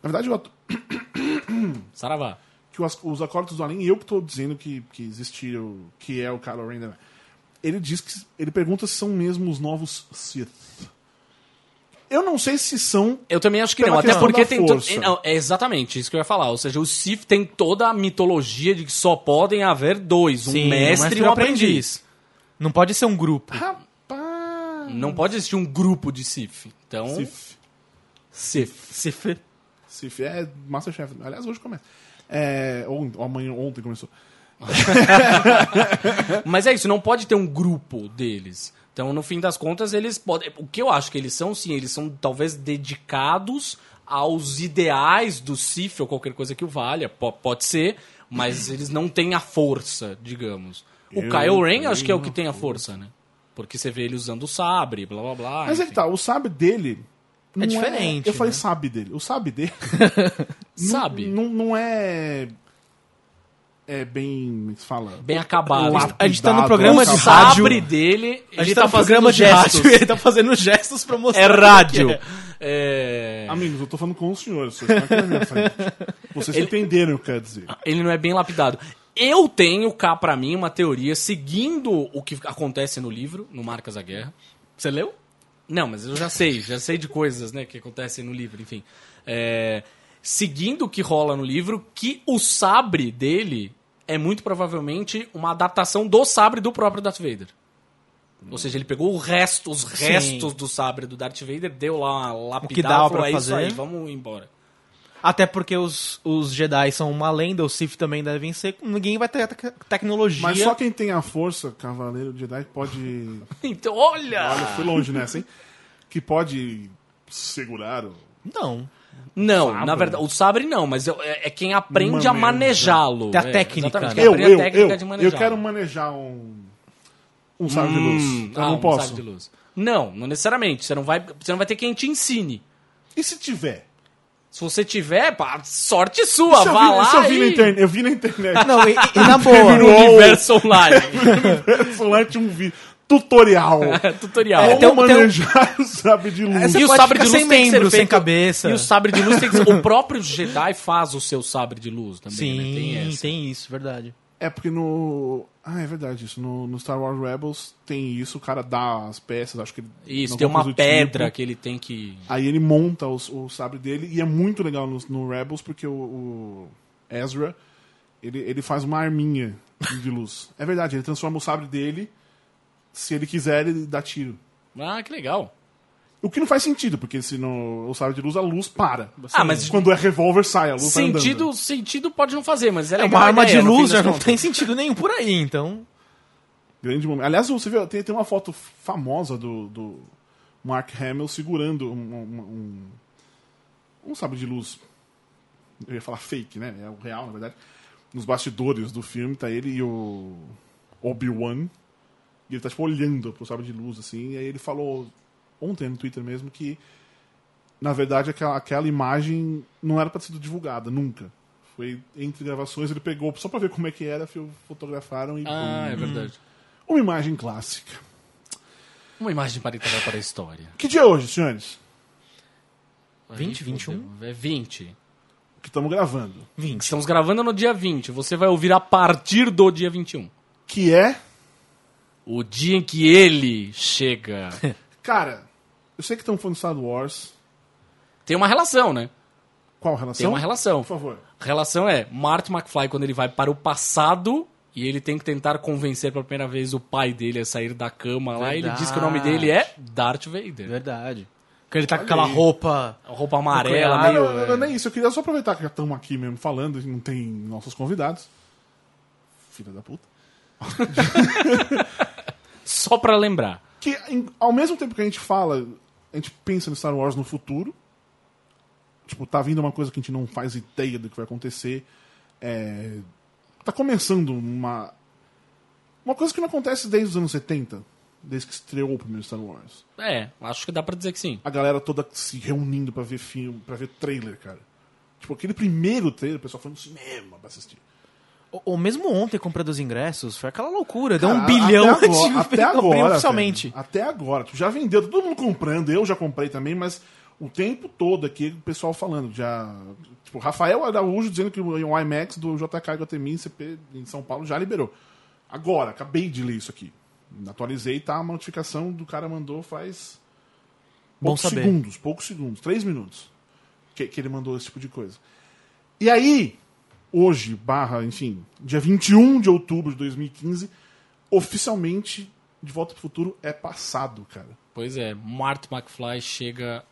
Na verdade, eu, Saravá. que os, os acólitos do além, eu que estou dizendo que, que existe o que é o Kylo Ren. né? Ele diz que ele pergunta se são mesmo os novos Sith. Eu não sei se são. Eu também acho que não, até porque tem. to- força. Não, é exatamente isso que eu ia falar. Ou seja, o Sith tem toda a mitologia de que só podem haver dois: um Sim, mestre e um aprendiz. Não pode ser um grupo. Rapaz. Não pode existir um grupo de Sith. Então. Sith. Sith. Sif. Sith é Masterchef. Aliás, hoje começa. É, ou, ou amanhã, ontem começou. Mas é isso, não pode ter um grupo deles. Então, no fim das contas, eles podem. O que eu acho que eles são, sim, eles são talvez dedicados aos ideais do Sith ou qualquer coisa que o valha. Po- pode ser, mas eles não têm a força, digamos. O Eu Kylo Ren acho que é o que tem a força, né? Porque você vê ele usando o sabre, blá blá blá. Mas é enfim. que tá, o sabre dele. não diferente, Eu falei né? sabe dele. O sabe dele. não- Sabe? Não, não é. É bem. É fala? Bem acabado. Lapidado, A gente tá no programa de rádio. sabre dele, A gente ele tá, tá no fazendo programa de gestos. rádio. Ele tá fazendo gestos pra mostrar. É rádio. é. É... Amigos, eu tô falando com os senhores. Vocês estão aqui na minha frente. Vocês entenderam o que eu quero dizer. ele não é bem lapidado. Eu tenho cá pra mim uma teoria seguindo o que acontece no livro, no Marcas da Guerra. Você leu? Não, mas eu já sei, já sei de coisas, né, que acontecem no livro, enfim. É, seguindo o que rola no livro, que o sabre dele é muito provavelmente uma adaptação do sabre do próprio Darth Vader. Ou seja, ele pegou o resto, os Sim. restos do sabre do Darth Vader, deu lá uma lapidada que e falou, pra é isso fazer." aí, vamos embora. Até porque os, os Jedi são uma lenda, os Sith também devem ser. Ninguém vai ter tec- tecnologia. Mas só quem tem a força, Cavaleiro Jedi, pode. Então, olha! Olha, fui longe nessa, hein? Que pode segurar o. Não. Não, Sabre. na verdade, o sabre não, mas eu- é, é quem aprende a manejá-lo. Tem a é, técnica, né? quem Eu, aprende eu, a técnica eu, de eu quero manejar um. Um sabre de luz. Hum, Eu ah, não um posso. sabre de luz. Não, não necessariamente. Você não, vai, você não vai ter quem te ensine. E se tiver? Se você tiver, pá, sorte sua, eu vá vi, lá eu vi na e... internet, eu vi na internet. Não, e, e na boa. no universo online. Solante um vídeo. Tutorial. Tutorial. Como tem um- tem um- manejar o sabre de luz. E o sabre de luz sem tem que ser membro, sem feito- cabeça. E o sabre de luz tem que ser... O próprio Jedi faz o seu sabre de luz também, Sim, né? Tem tem, isso, verdade. É porque no. Ah, é verdade isso. No, no Star Wars Rebels tem isso, o cara dá as peças, acho que ele. Isso, tem uma do pedra tipo. que ele tem que... Aí ele monta os- o, sabre dele e é muito legal no, no Rebels porque o, o Ezra ele, ele faz uma arminha de luz. É verdade, ele transforma o sabre dele. Se ele quiser, ele dá tiro. Ah, que legal. O que não faz sentido, porque se no o sabre de luz a luz para. Ah, mas- quando é revólver sai, a luz vai andando. Sentido, sentido pode não fazer, mas é É, legal uma arma ideia, de luz já não contas. tem sentido nenhum por aí, então. Grande momento. Aliás, você viu, tem, tem uma foto famosa do, do Mark Hamill segurando um, um, um, um sabre de luz. Eu ia falar fake, né? É o real, na verdade. Nos bastidores do filme tá ele e o Obi-Wan. E ele tá tipo olhando pro sabre de luz, assim. E aí ele falou ontem no Twitter mesmo que, na verdade, aquela, aquela imagem não era pra ter sido divulgada, nunca. Foi entre gravações, ele pegou só pra ver como é que era, fotografaram e. Ah, é verdade. Uma imagem clássica. Uma imagem para entrar para a história. Que dia é hoje, senhores? 20, 21? É 20. Que estamos gravando. 20. Estamos gravando no dia 20. Você vai ouvir a partir do dia 21. Que é. O dia em que ele chega. Cara, eu sei que estão falando de Star Wars. Tem uma relação, né? Qual relação? Tem uma relação. Por favor. A relação é Marty McFly quando ele vai para o passado e ele tem que tentar convencer pela primeira vez o pai dele a sair da cama lá. Ele diz que o nome dele é Darth Vader. Verdade. Porque ele tá com aquela aí. não A roupa amarela, meio... não, não, não, nem isso. Eu queria só aproveitar que já estamos aqui mesmo falando e não tem nossos convidados. Filha da puta. Só pra lembrar. Que ao mesmo tempo que a gente fala, a gente pensa no Star Wars no futuro. Tipo, tá vindo uma coisa que a gente não faz ideia do que vai acontecer. É, tá começando uma. Uma coisa que não acontece desde os anos 70, desde que estreou o primeiro Star Wars. É, acho que dá pra dizer que sim. A galera toda se reunindo pra ver filme, para ver trailer, cara. Tipo, aquele primeiro trailer, o pessoal foi no cinema pra assistir. Ou mesmo ontem comprando os ingressos, foi aquela loucura. Deu um Cara, bilhão até agora, até agora oficialmente. velho. até agora. Tipo, já vendeu, tá todo mundo comprando, eu já comprei também, mas o tempo todo aqui o pessoal falando. Já, tipo, Rafael Araújo dizendo que o IMAX do JK Guatemi CP em São Paulo já liberou. Agora, acabei de ler isso aqui. Atualizei, tá? A notificação do cara mandou faz Bom poucos saber. segundos, poucos segundos, três minutos que, que ele mandou esse tipo de coisa. E aí, hoje, barra, enfim, dia 21 de outubro de 2015, oficialmente, De Volta pro Futuro é passado, cara. Pois é, Marty McFly chega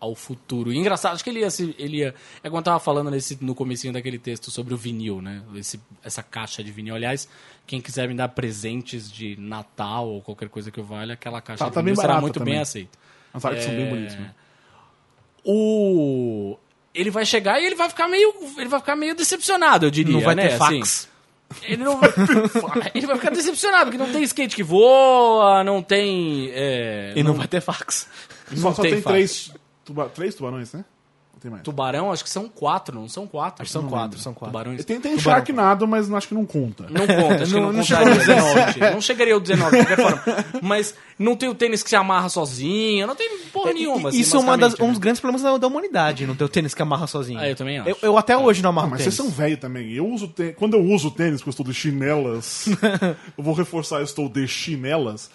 ao futuro. E engraçado, acho que ele ia, se- ele ia. É quando eu tava falando nesse, no comecinho daquele texto sobre o vinil, né? Esse, essa caixa de vinil. Aliás, quem quiser me dar presentes de Natal ou qualquer coisa que eu valha, aquela caixa Tá- de tá vinil será muito também. bem aceita. As artes são bem É. bonitas, né? O. Ele vai chegar e ele vai ficar meio. Ele vai ficar meio decepcionado, eu diria. Não vai né? ter Assim, fax. ele não vai. ele vai ficar decepcionado, porque não tem skate que voa, não tem. é, E não vai ter fax. Só, só tem tem, fato. três, tuba- três tubarões, né? Não tem mais. Tubarão, acho que são quatro, não são quatro. Acho que são Não quatro, lembro. são quatro. Tubarões. Tem, tem Tubarão. Sharknado, mas acho que não conta. Não conta, acho que Não- não, não contaria chegou no 19. Não chegaria ao 19, de qualquer forma. Mas não tem o tênis que se amarra sozinho, não tem porra nenhuma. assim, Isso é uma das, basicamente, um né? dos grandes problemas da, da humanidade, não ter o tênis que amarra sozinho. Ah, eu também acho. Eu, eu até hoje não amarro Ah, mas tênis. vocês são velhos também. Eu uso tê- Quando eu uso tênis, que eu estou de chinelas, eu vou reforçar, eu estou de chinelas.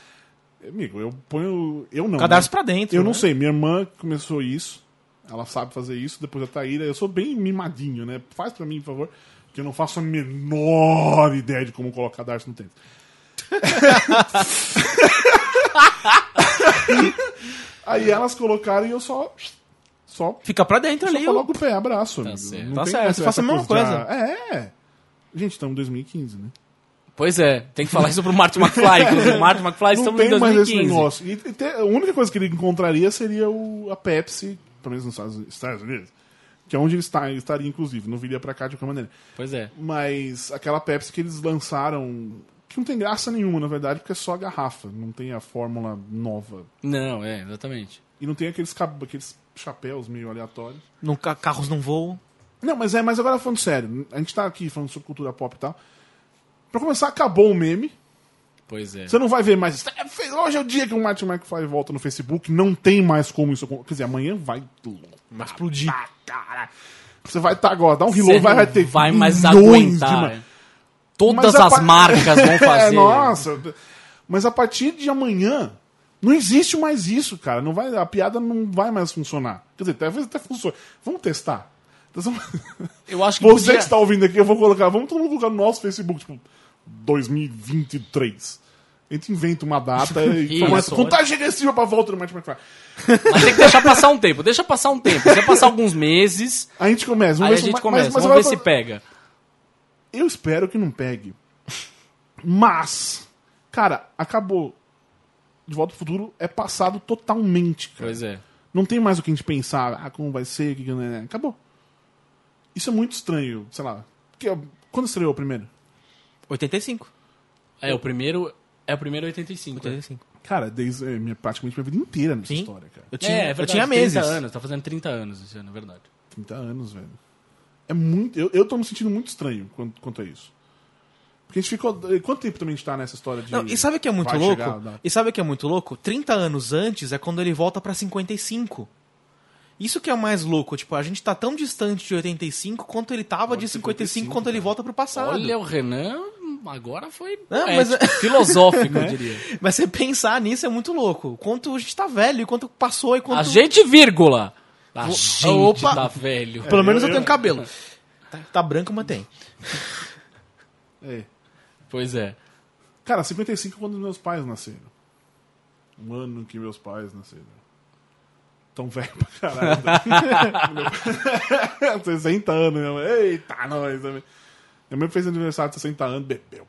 Amigo, eu ponho. Eu não. Cadarço né? pra dentro. Eu né? não sei, minha irmã começou isso. Ela sabe fazer isso, depois a Taíra. Eu sou bem mimadinho, né? Faz pra mim, por favor. Que eu não faço a menor ideia de como colocar darço no tênis. Aí elas colocaram e eu só. Só Fica pra dentro só ali. coloca o pé, abraço. amigo. certo. Não Tá tem certo, essa- faça a mesma coisa coisa. ah, É. Gente, estamos em 2015, né? Pois é, tem que falar isso pro Marty McFly. Inclusive, Marty McFly, estamos em tem mais esse 2015. negócio. E, e te- a única coisa que ele encontraria seria o, a Pepsi, pelo menos nos Estados, Unidos, que é onde ele está, ele estaria, inclusive. Não viria pra cá de qualquer maneira. Pois é. Mas aquela Pepsi que eles lançaram, que não tem graça nenhuma, na verdade, porque é só a garrafa. Não tem a fórmula nova. Não, é, exatamente. E não tem aqueles, aqueles chapéus meio aleatórios. Não, ca- carros não voam. Não, mas é, mas agora falando sério, a gente tá aqui falando sobre cultura pop e tal. Pra começar, acabou o meme. Pois é. Você não vai ver mais. Hoje é o dia que o Martin McFly volta no Facebook. Não tem mais como isso acontecer. Quer dizer, amanhã vai. Vai explodir. Cara. Você vai estar agora, dá um reload, vai, vai ter. vai mais aguentar. é. Todas Mas as pa- marcas vão fazer. É, nossa. Mas a partir de amanhã, não existe mais isso, cara. Não vai, a piada não vai mais funcionar. Quer dizer, talvez até funcione. Vamos testar. Então, Eu acho que Você podia... que está ouvindo aqui, eu vou colocar. Vamos todo mundo colocar no nosso Facebook, tipo, 2023. A gente inventa uma data e começa contagem regressiva pra volta do Martin McFly. Mas tem que deixar passar um tempo. Deixa passar um tempo. Se passar alguns meses, A gente começa. Vamos aí a ver se- gente mas- começa. mas- mas Vamos ver se pega. Eu espero que não pegue. Mas, cara, acabou. De Volta ao Futuro é passado totalmente, cara. Pois é. Não tem mais o que a gente pensar, ah, como vai ser, que que- né. acabou. Isso é muito estranho, sei lá. Porque, quando estreou o primeiro? 85. É, o primeiro... É o primeiro 85. 85. Cara, desde é, minha, praticamente minha vida inteira nessa Sim. história, cara. Eu tinha, é, é eu verdade, tinha 30 meses. anos. Tá fazendo 30 anos esse ano, é verdade. 30 anos, velho. É muito. Eu, eu tô me sentindo muito estranho quanto, quanto a isso. Porque a gente ficou. Quanto tempo também a gente tá nessa história de. Não, e sabe o que é muito louco? chegar, dá- e sabe o que é muito louco? 30 anos antes é quando ele volta pra 55. Isso que é o mais louco, tipo, a gente tá tão distante de 85 quanto ele tava de 55, 55, quando ele volta pro passado. Olha, o Renan agora foi Não, mas- é- filosófico, eu diria. Mas você pensar nisso é muito louco. Quanto a gente tá velho, e quanto passou e quanto. A gente, vírgula. A gente Opa. tá velho. Pelo menos eu, eu- tenho eu- cabelo. Tá, tá branco, mas tem. É. Pois é. Cara, 55 é quando meus pais nasceram. Um ano que meus pais nasceram. Tão velho pra caralho. Meu- 60 anos, mãe. Eita, nós. Minha mãe fez aniversário de 60 anos, bebeu.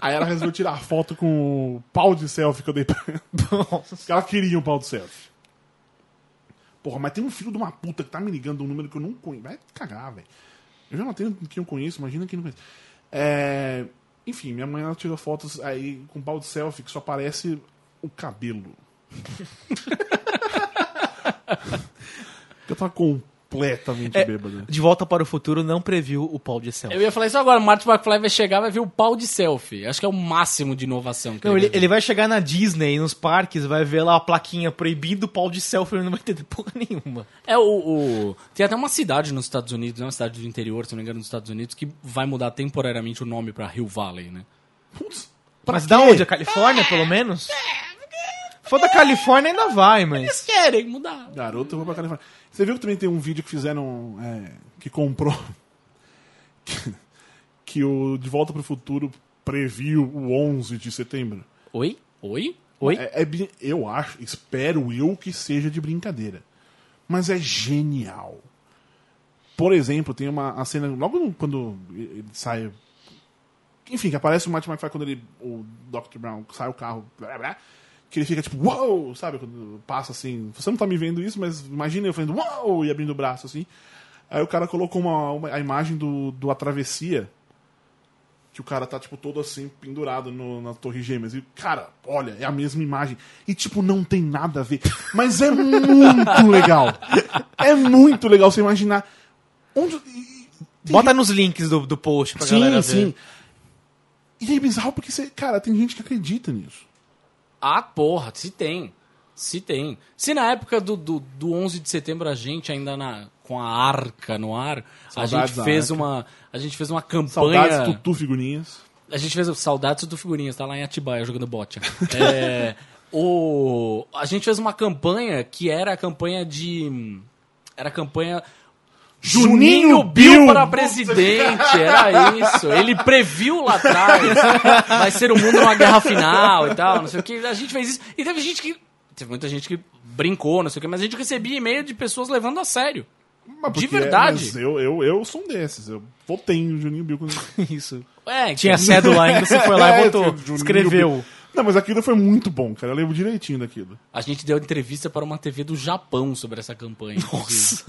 Aí ela resolveu tirar foto com o pau de selfie que eu dei pra ela. Ela queria um pau de selfie. Porra, mas tem um filho de uma puta que tá me ligando um número que eu não conheço. Vai cagar, velho. Eu já não tenho quem eu conheço, imagina quem não conhece. É... Enfim, minha mãe ela tirou fotos aí com pau de selfie que só aparece o cabelo. eu tava completamente É, bêbado. De Volta para o Futuro não previu o pau de céu. Eu ia falar isso agora, o Martin McFly vai chegar vai ver o pau de selfie. Acho que é o máximo de inovação. Que Não, ele, vai ver. ele vai chegar na Disney, nos parques, vai ver lá a plaquinha proibindo o pau de selfie, ele não vai entender porra nenhuma. É o, o- Tem até uma cidade nos Estados Unidos, né, uma cidade do interior, se não me engano, nos Estados Unidos, que vai mudar temporariamente o nome pra Hill Valley, né? Putz, pra Mas quê? da onde? A Califórnia, pelo menos? For da Califórnia ainda vai, mas... Eles querem mudar. Garoto, eu vou pra Califórnia. Você viu que também tem um vídeo que fizeram. é, que comprou. que, que o De Volta pro Futuro previu o 11 de setembro. Oi? Oi? Oi? É, é eu acho, espero eu que seja de brincadeira. Mas é genial. Por exemplo, tem uma a cena. Logo no- quando ele sai. Enfim, que aparece o Martin McFly quando ele. O Dr. Brown sai o carro. Blá, blá, blá, que ele fica tipo, uau! Sabe? Quando passa assim. Você não tá me vendo isso, mas imagina eu fazendo uau! E abrindo o braço assim. Aí o cara colocou uma, uma- a imagem do, do A Travessia. Que o cara tá, tipo, todo assim, pendurado no- na Torre Gêmeas. E, cara, olha, é a mesma imagem. E, tipo, não tem nada a ver. Mas é muito legal. É muito legal você imaginar. Onde. Bota nos links do, do post pra sim, galera ver. sim. E é bizarro porque, você, cara, tem gente que acredita nisso. Ah, porra, se tem. Se tem. Se na época do, do, do 11 de setembro a gente ainda na, com a arca no ar, Saudades a gente fez uma a gente fez uma campanha Saudades Tutu Figurinhas. A gente fez saudades do figurinhas, tá lá em Atibaia jogando bote. É, o, a gente fez uma campanha que era a campanha de. Era a campanha. Juninho Bill Bill! para presidente, era isso. Ele previu lá atrás, vai ser o mundo numa guerra final e tal, não sei o que. A gente fez isso. E teve gente que. Teve muita gente que brincou, não sei o que, mas a gente recebia e-mail de pessoas levando a sério. Mas De é- verdade. mas eu, eu, eu sou um desses. Eu votei no Juninho Bill. Quando... Isso. É, Tinha então- cédula ainda, você foi lá e É, votou. Escreveu. Bill. Não, mas aquilo foi muito bom, cara. Eu lembro direitinho daquilo. A gente deu entrevista para uma TV do Japão sobre essa campanha. inclusive.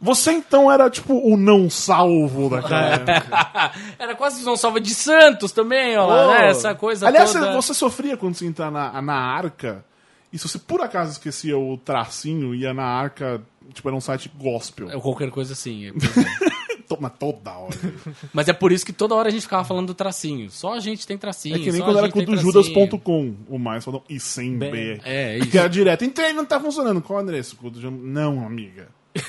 Você então era tipo o não salvo daquela época. Era quase João Salva de Santos também, ó Oh. né? Essa coisa Aliás, toda. você sofria quando você entrar na, na arca. E se você por acaso esquecia o tracinho, ia na arca, tipo, era um site gospel. É qualquer coisa assim. é. Toma toda hora. Mas é por isso que toda hora a gente ficava falando do tracinho. Só a gente tem tracinho. É que nem só quando era com o do judas.com, o mais falou, e sem B. É, isso. Que era direto. Entrei, não tá funcionando. Qual é o endereço? Não, amiga.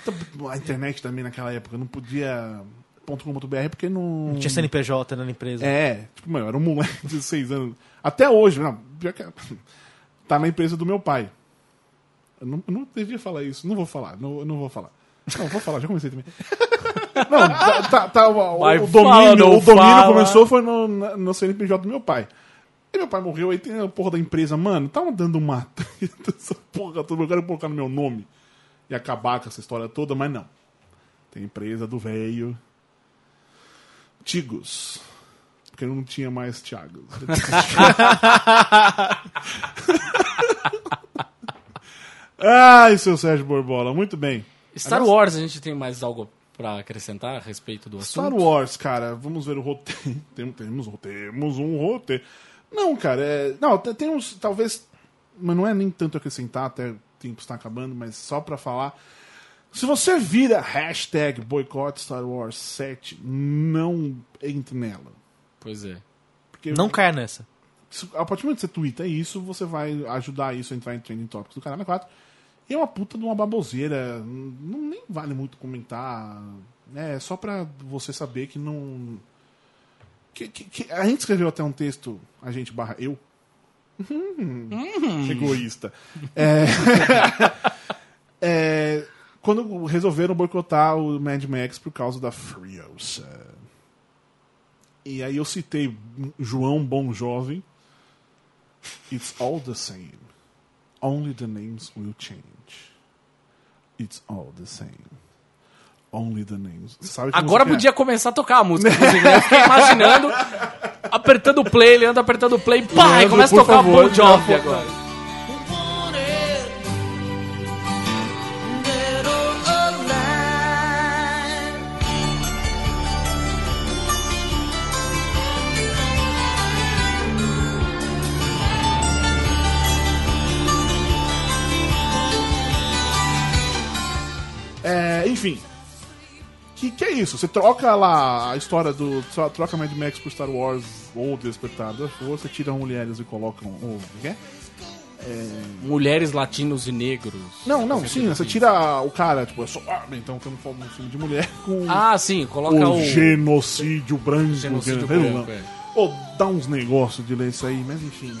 Então, A internet também naquela época não podia. .com.br porque não. Tinha CNPJ na empresa. É, tipo, mano, era um moleque de 16 anos. Até hoje, não, pior que. Tá na empresa do meu pai. Eu não, eu não devia falar isso, não vou falar, não, eu não vou falar. Não, vou falar, já comecei também. Não, tá, tá, tá, o, Vai, o fala, domínio, não o domínio fala. começou foi no, no CNPJ do meu pai. E meu pai morreu, aí tem a porra da empresa, mano, tava dando uma treta, essa porra toda, eu quero colocar no meu nome e acabar com essa história toda, mas não. Tem empresa do velho. Tigos. Porque não tinha mais Thiagos. Ai, seu Sérgio Borbola, muito bem. Star Wars, a gente tem mais algo pra acrescentar a respeito do assunto? Star Wars, cara, vamos ver o roteiro. Tem- Temos, temos um roteiro. Não, cara, é. Não, te- tem uns. Talvez. Mas não é nem tanto acrescentar, até o tempo está acabando, mas só pra falar. Se você vira hashtag boicote Star Wars 7, não entre nela. Pois é. Porque Não caia nessa. a partir do momento que você twitta isso, você vai ajudar isso a entrar em trending topics do Caralho 4. É uma puta de uma baboseira. Não, nem vale muito comentar. É só pra você saber que não. Que, que- que- a gente escreveu até um texto, a gente barra eu. Hum, Egoísta. É, é, quando resolveram boicotar o Mad Max por causa da Furiosa. E aí eu citei João Bom Jovem. It's all the same. Only the names will change. It's all the same. Only the names. Sabe Agora é? podia começar a tocar a música. né? Eu fiquei imaginando, apertando o play, ele anda apertando o play, pá, e Leandro, começa a tocar favor, Bon Jovi agora. Isso? Você troca lá a história do. tro- Troca Mad Max por Star Wars ou Despertar da Força, tira mulheres e colocam. Ou, o que é? Mulheres, latinos e negros. Não, não, sim, você tira o cara, tipo, é só. Ah, então estamos falando de um filme de mulher com Ah, sim, coloca o o. genocídio branco. Genocídio branco, é. Ou dá uns negócios de ler isso aí, mas enfim.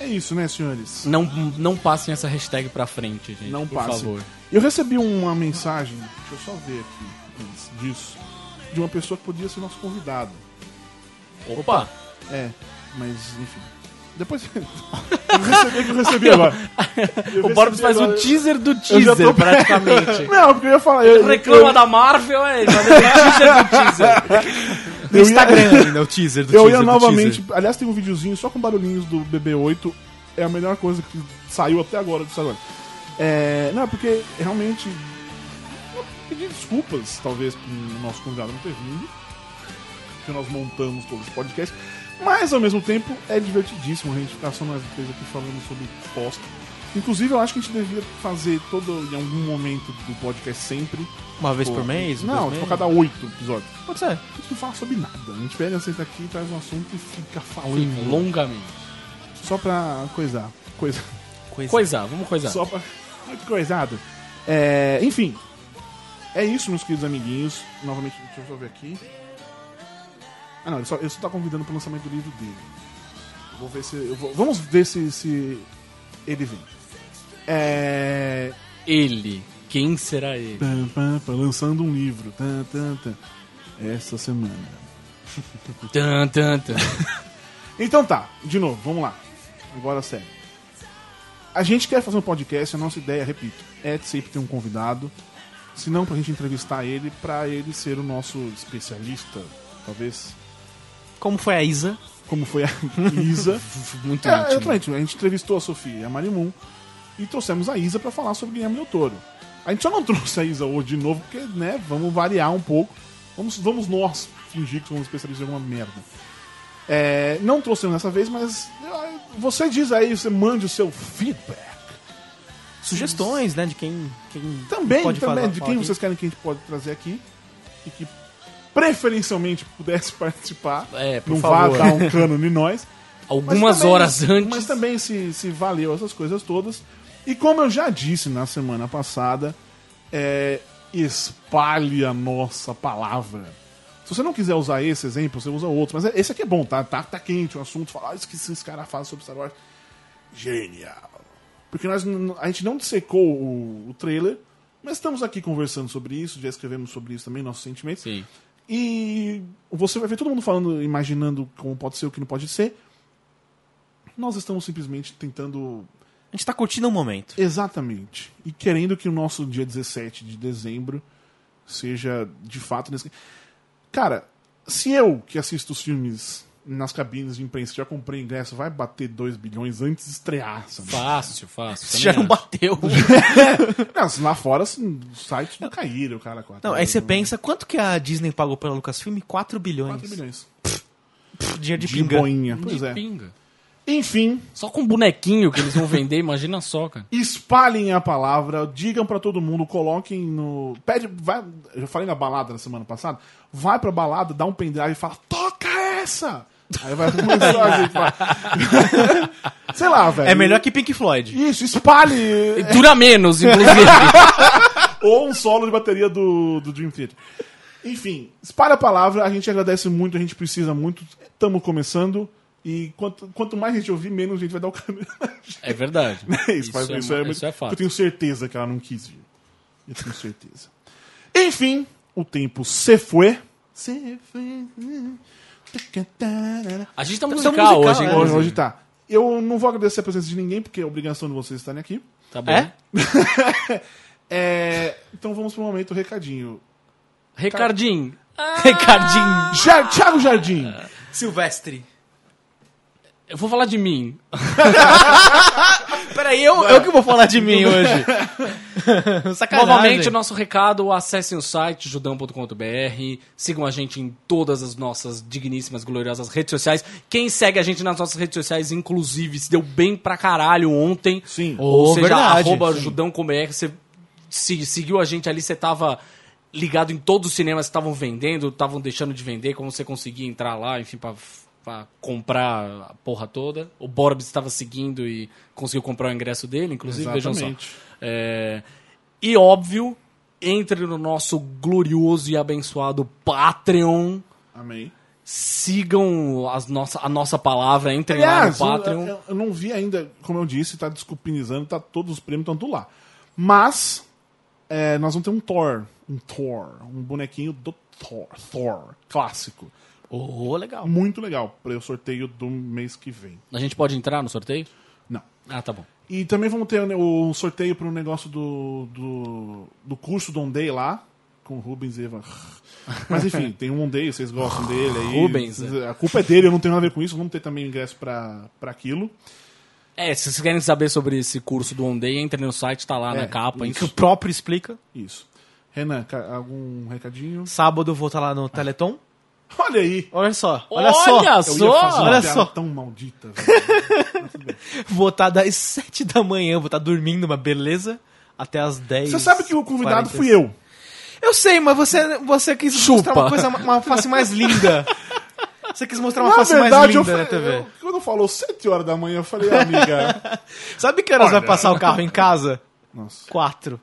É isso, né, senhores? Não, não passem essa hashtag pra frente, gente. Não por passe. favor. Eu recebi uma mensagem, deixa eu só ver aqui antes disso, de uma pessoa que podia ser nosso convidado. Opa! É, mas enfim. Depois. eu recebi que eu recebi agora. Eu O Borbs faz agora. o teaser do Eu teaser, tô- praticamente. Não, porque eu ia falar. Eu, Reclama da Marvel, é ele fazendo o teaser do teaser. No eu Instagram Ia, ainda, o teaser do eu teaser ia do novamente. teaser. Aliás, tem um videozinho só com barulhinhos do BB8. É a melhor coisa que saiu até agora do Wars. É, não, porque realmente. Eu pedi desculpas, talvez, pro nosso convidado não ter vindo. Porque nós montamos todo esse podcast. Mas, ao mesmo tempo, é divertidíssimo a gente ficar só nós três aqui falando sobre bosta. Inclusive, eu acho que a gente devia fazer todo, em algum momento do podcast sempre. Uma vez Pô, por mês? Não, tipo, a cada oito episódios. Pode ser. A gente não fala sobre nada. A gente pega, senta aqui, traz um assunto e fica falando. Longamente. Só pra coisar. Coisa. Coisa. Coisar, vamos coisar. Só pra. Muito coisado. É, enfim. É isso, meus queridos amiguinhos. Novamente, deixa eu só ver aqui. Ah, não, ele só, ele só tá convidando pro lançamento do livro dele. Vou ver se. eu vou- vamos ver se, se ele vem. É. Ele. Quem será ele? Pam, pam, pam, lançando um livro. Essa semana. Tan, tan, tan. Então tá, de novo, vamos lá. Agora sério. A gente quer fazer um podcast, a nossa ideia, repito, é sempre ter um convidado. Se não, pra gente entrevistar ele, pra ele ser o nosso especialista, talvez. Como foi a Isa? Como foi a Isa. Muito É, íntimo. exatamente, a gente entrevistou a Sofia e a Marimun e trouxemos a Isa pra falar sobre Guilherme Del Toro. A gente só não trouxe a Isa hoje de novo, porque, né, vamos variar um pouco. Vamos, vamos nós fingir que somos especialistas em alguma merda. É, não trouxemos dessa vez, mas ah, você diz aí, você mande o seu feedback. Sugestões, né? De quem, quem Também, pode também falar, de quem vocês querem que a gente pode trazer aqui e que preferencialmente pudesse participar. É, por não favor. vá dar um cano em nós. Mas Algumas também- horas antes. Mas também se, se valeu essas coisas todas. E como eu já disse na semana passada, é, espalhe a nossa palavra. Se você não quiser usar esse exemplo, você usa outro. Mas esse aqui é bom, tá? Tá, tá quente o assunto. Fala, ah, isso que esses caras fazem sobre Star Wars. Genial. Porque nós, a gente não dissecou o, o trailer, mas estamos aqui conversando sobre isso, já escrevemos sobre isso também, nossos sentimentos. Sim. E você vai ver todo mundo falando, imaginando como pode ser o que não pode ser. Nós estamos simplesmente tentando. A gente tá curtindo o momento. Exatamente. E querendo que o nosso dia 17 de dezembro seja de fato nesse. Cara, se eu que assisto os filmes nas cabines de imprensa já comprei ingresso, vai bater 2 bilhões antes de estrear. Sabe? Fácil, fácil. Já não acho. bateu. Não, lá fora assim, os sites não caíram, cara. Quatro, Não, aí você pensa, quanto que a Disney pagou pela Lucasfilm? 4 bilhões. 4 bilhões. Pff, Dinheiro de, De pinga. boinha. Pois De é. pinga. Enfim, Só com bonequinho que eles vão vender, imagina só, cara. espalhem a palavra, digam pra todo mundo, coloquem no. Pede. Vai, eu já falei na balada na semana passada. Vai pra balada, dá um pendrive e fala: toca essa! Aí vai começar a gente falar. Sei lá, velho. É melhor que Pink Floyd. Isso, espalhe. E dura menos, inclusive. Ou um solo de bateria do, do Dream Theater. Enfim, espalha a palavra, a gente agradece muito, a gente precisa muito. Estamos começando. E quanto, quanto mais a gente ouvir, menos a gente vai dar o caminho. é verdade. isso, faz- isso, é, muito- isso é fato. Eu tenho certeza que ela não quis vir. Eu tenho certeza. Enfim, o tempo se foi. Se foi. A gente tá Tá musical, musical, hoje, é. Hoje, hoje tá. Eu não vou agradecer a presença de ninguém, porque é obrigação de vocês estarem aqui. Tá bom. É? É, então vamos pro momento recadinho. Ricardinho. Ricardinho. Ja Thiago Jardim. Silvestre. Eu vou falar de mim. Peraí, eu, eu que vou falar de mim hoje. Novamente, o nosso recado, acessem o site judão.com.br, sigam a gente em todas as nossas digníssimas, gloriosas redes sociais. Quem segue a gente nas nossas redes sociais, inclusive, se deu bem pra caralho ontem. Sim. Ou Oh, seja, verdade. arroba Sim. judão.com.br, você se- seguiu a gente ali, você tava ligado em todos os cinemas que estavam vendendo, estavam deixando de vender, como você conseguia entrar lá, enfim, pra, pra comprar a porra toda. O Borbs estava seguindo e conseguiu comprar o ingresso dele, inclusive, vejam só. É, e óbvio, entre no nosso glorioso e abençoado Patreon. Amém. Sigam as nossa, a nossa palavra, entrem Aliás, lá no eu, Patreon. eu- eu não vi ainda, como eu disse, tá desculpinizando, tá todos os prêmios estão tudo lá. Mas é, nós vamos ter um Thor, um Thor, um bonequinho do Thor, Thor, clássico. Oh, legal. Muito legal para o sorteio do mês que vem. A gente pode entrar no sorteio? Não. Ah, tá bom. E também vamos ter o, o sorteio para o negócio do, do, do curso do On Day lá, com o Rubens e Evan. Mas enfim, tem um On Day, vocês gostam dele aí. Rubens, A culpa é dele, eu não tenho nada a ver com isso. Vamos ter também ingresso para aquilo. É, se vocês querem saber sobre esse curso do On Day, entre no site, tá lá É, na capa. isso. Que o próprio explica. Isso. Renan, algum recadinho? Sábado eu vou estar lá no Teleton. Olha aí! Olha só. Olha, Olha só. Eu ia fazer uma olha só. tão maldita. Vou estar das 7 da manhã, vou estar dormindo, uma beleza, até as 10. Você sabe que o convidado 40. fui eu. Eu sei, mas você, você quis Chupa. mostrar uma, coisa, uma face mais linda. Você quis mostrar uma Na face verdade, mais eu, linda na falei- TV. eu- quando falou 7 horas da manhã, eu falei, amiga. Sabe que horas Olha. vai passar o carro em casa? Nossa. Quatro.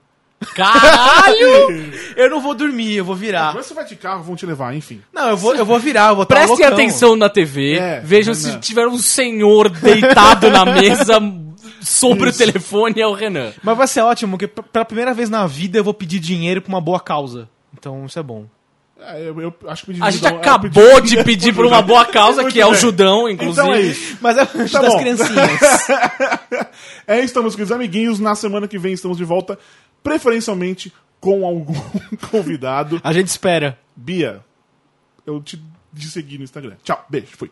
Caralho! Eu não vou dormir, eu vou virar. Agora você vai de carro, vão te levar, enfim. Não, eu vou, eu vou virar, eu vou estar Prestem loucão. atenção na TV, É, vejam Renan. se tiver um senhor deitado na mesa sobre Isso. o telefone, é o Renan. Mas vai ser ótimo, porque pela primeira vez na vida eu vou pedir dinheiro pra uma boa causa. Então isso é bom. É, eu, eu acho que pedi A gente eu acabou pedi- de pedir por uma boa causa, que é o. Judão, inclusive. Então é isso. Mas é o Tá das bom. criancinhas. É isso, estamos queridos amiguinhos. Na semana que vem estamos de volta, preferencialmente com algum convidado. A gente espera. Bia, eu te, te segui no Instagram. Tchau, beijo, fui.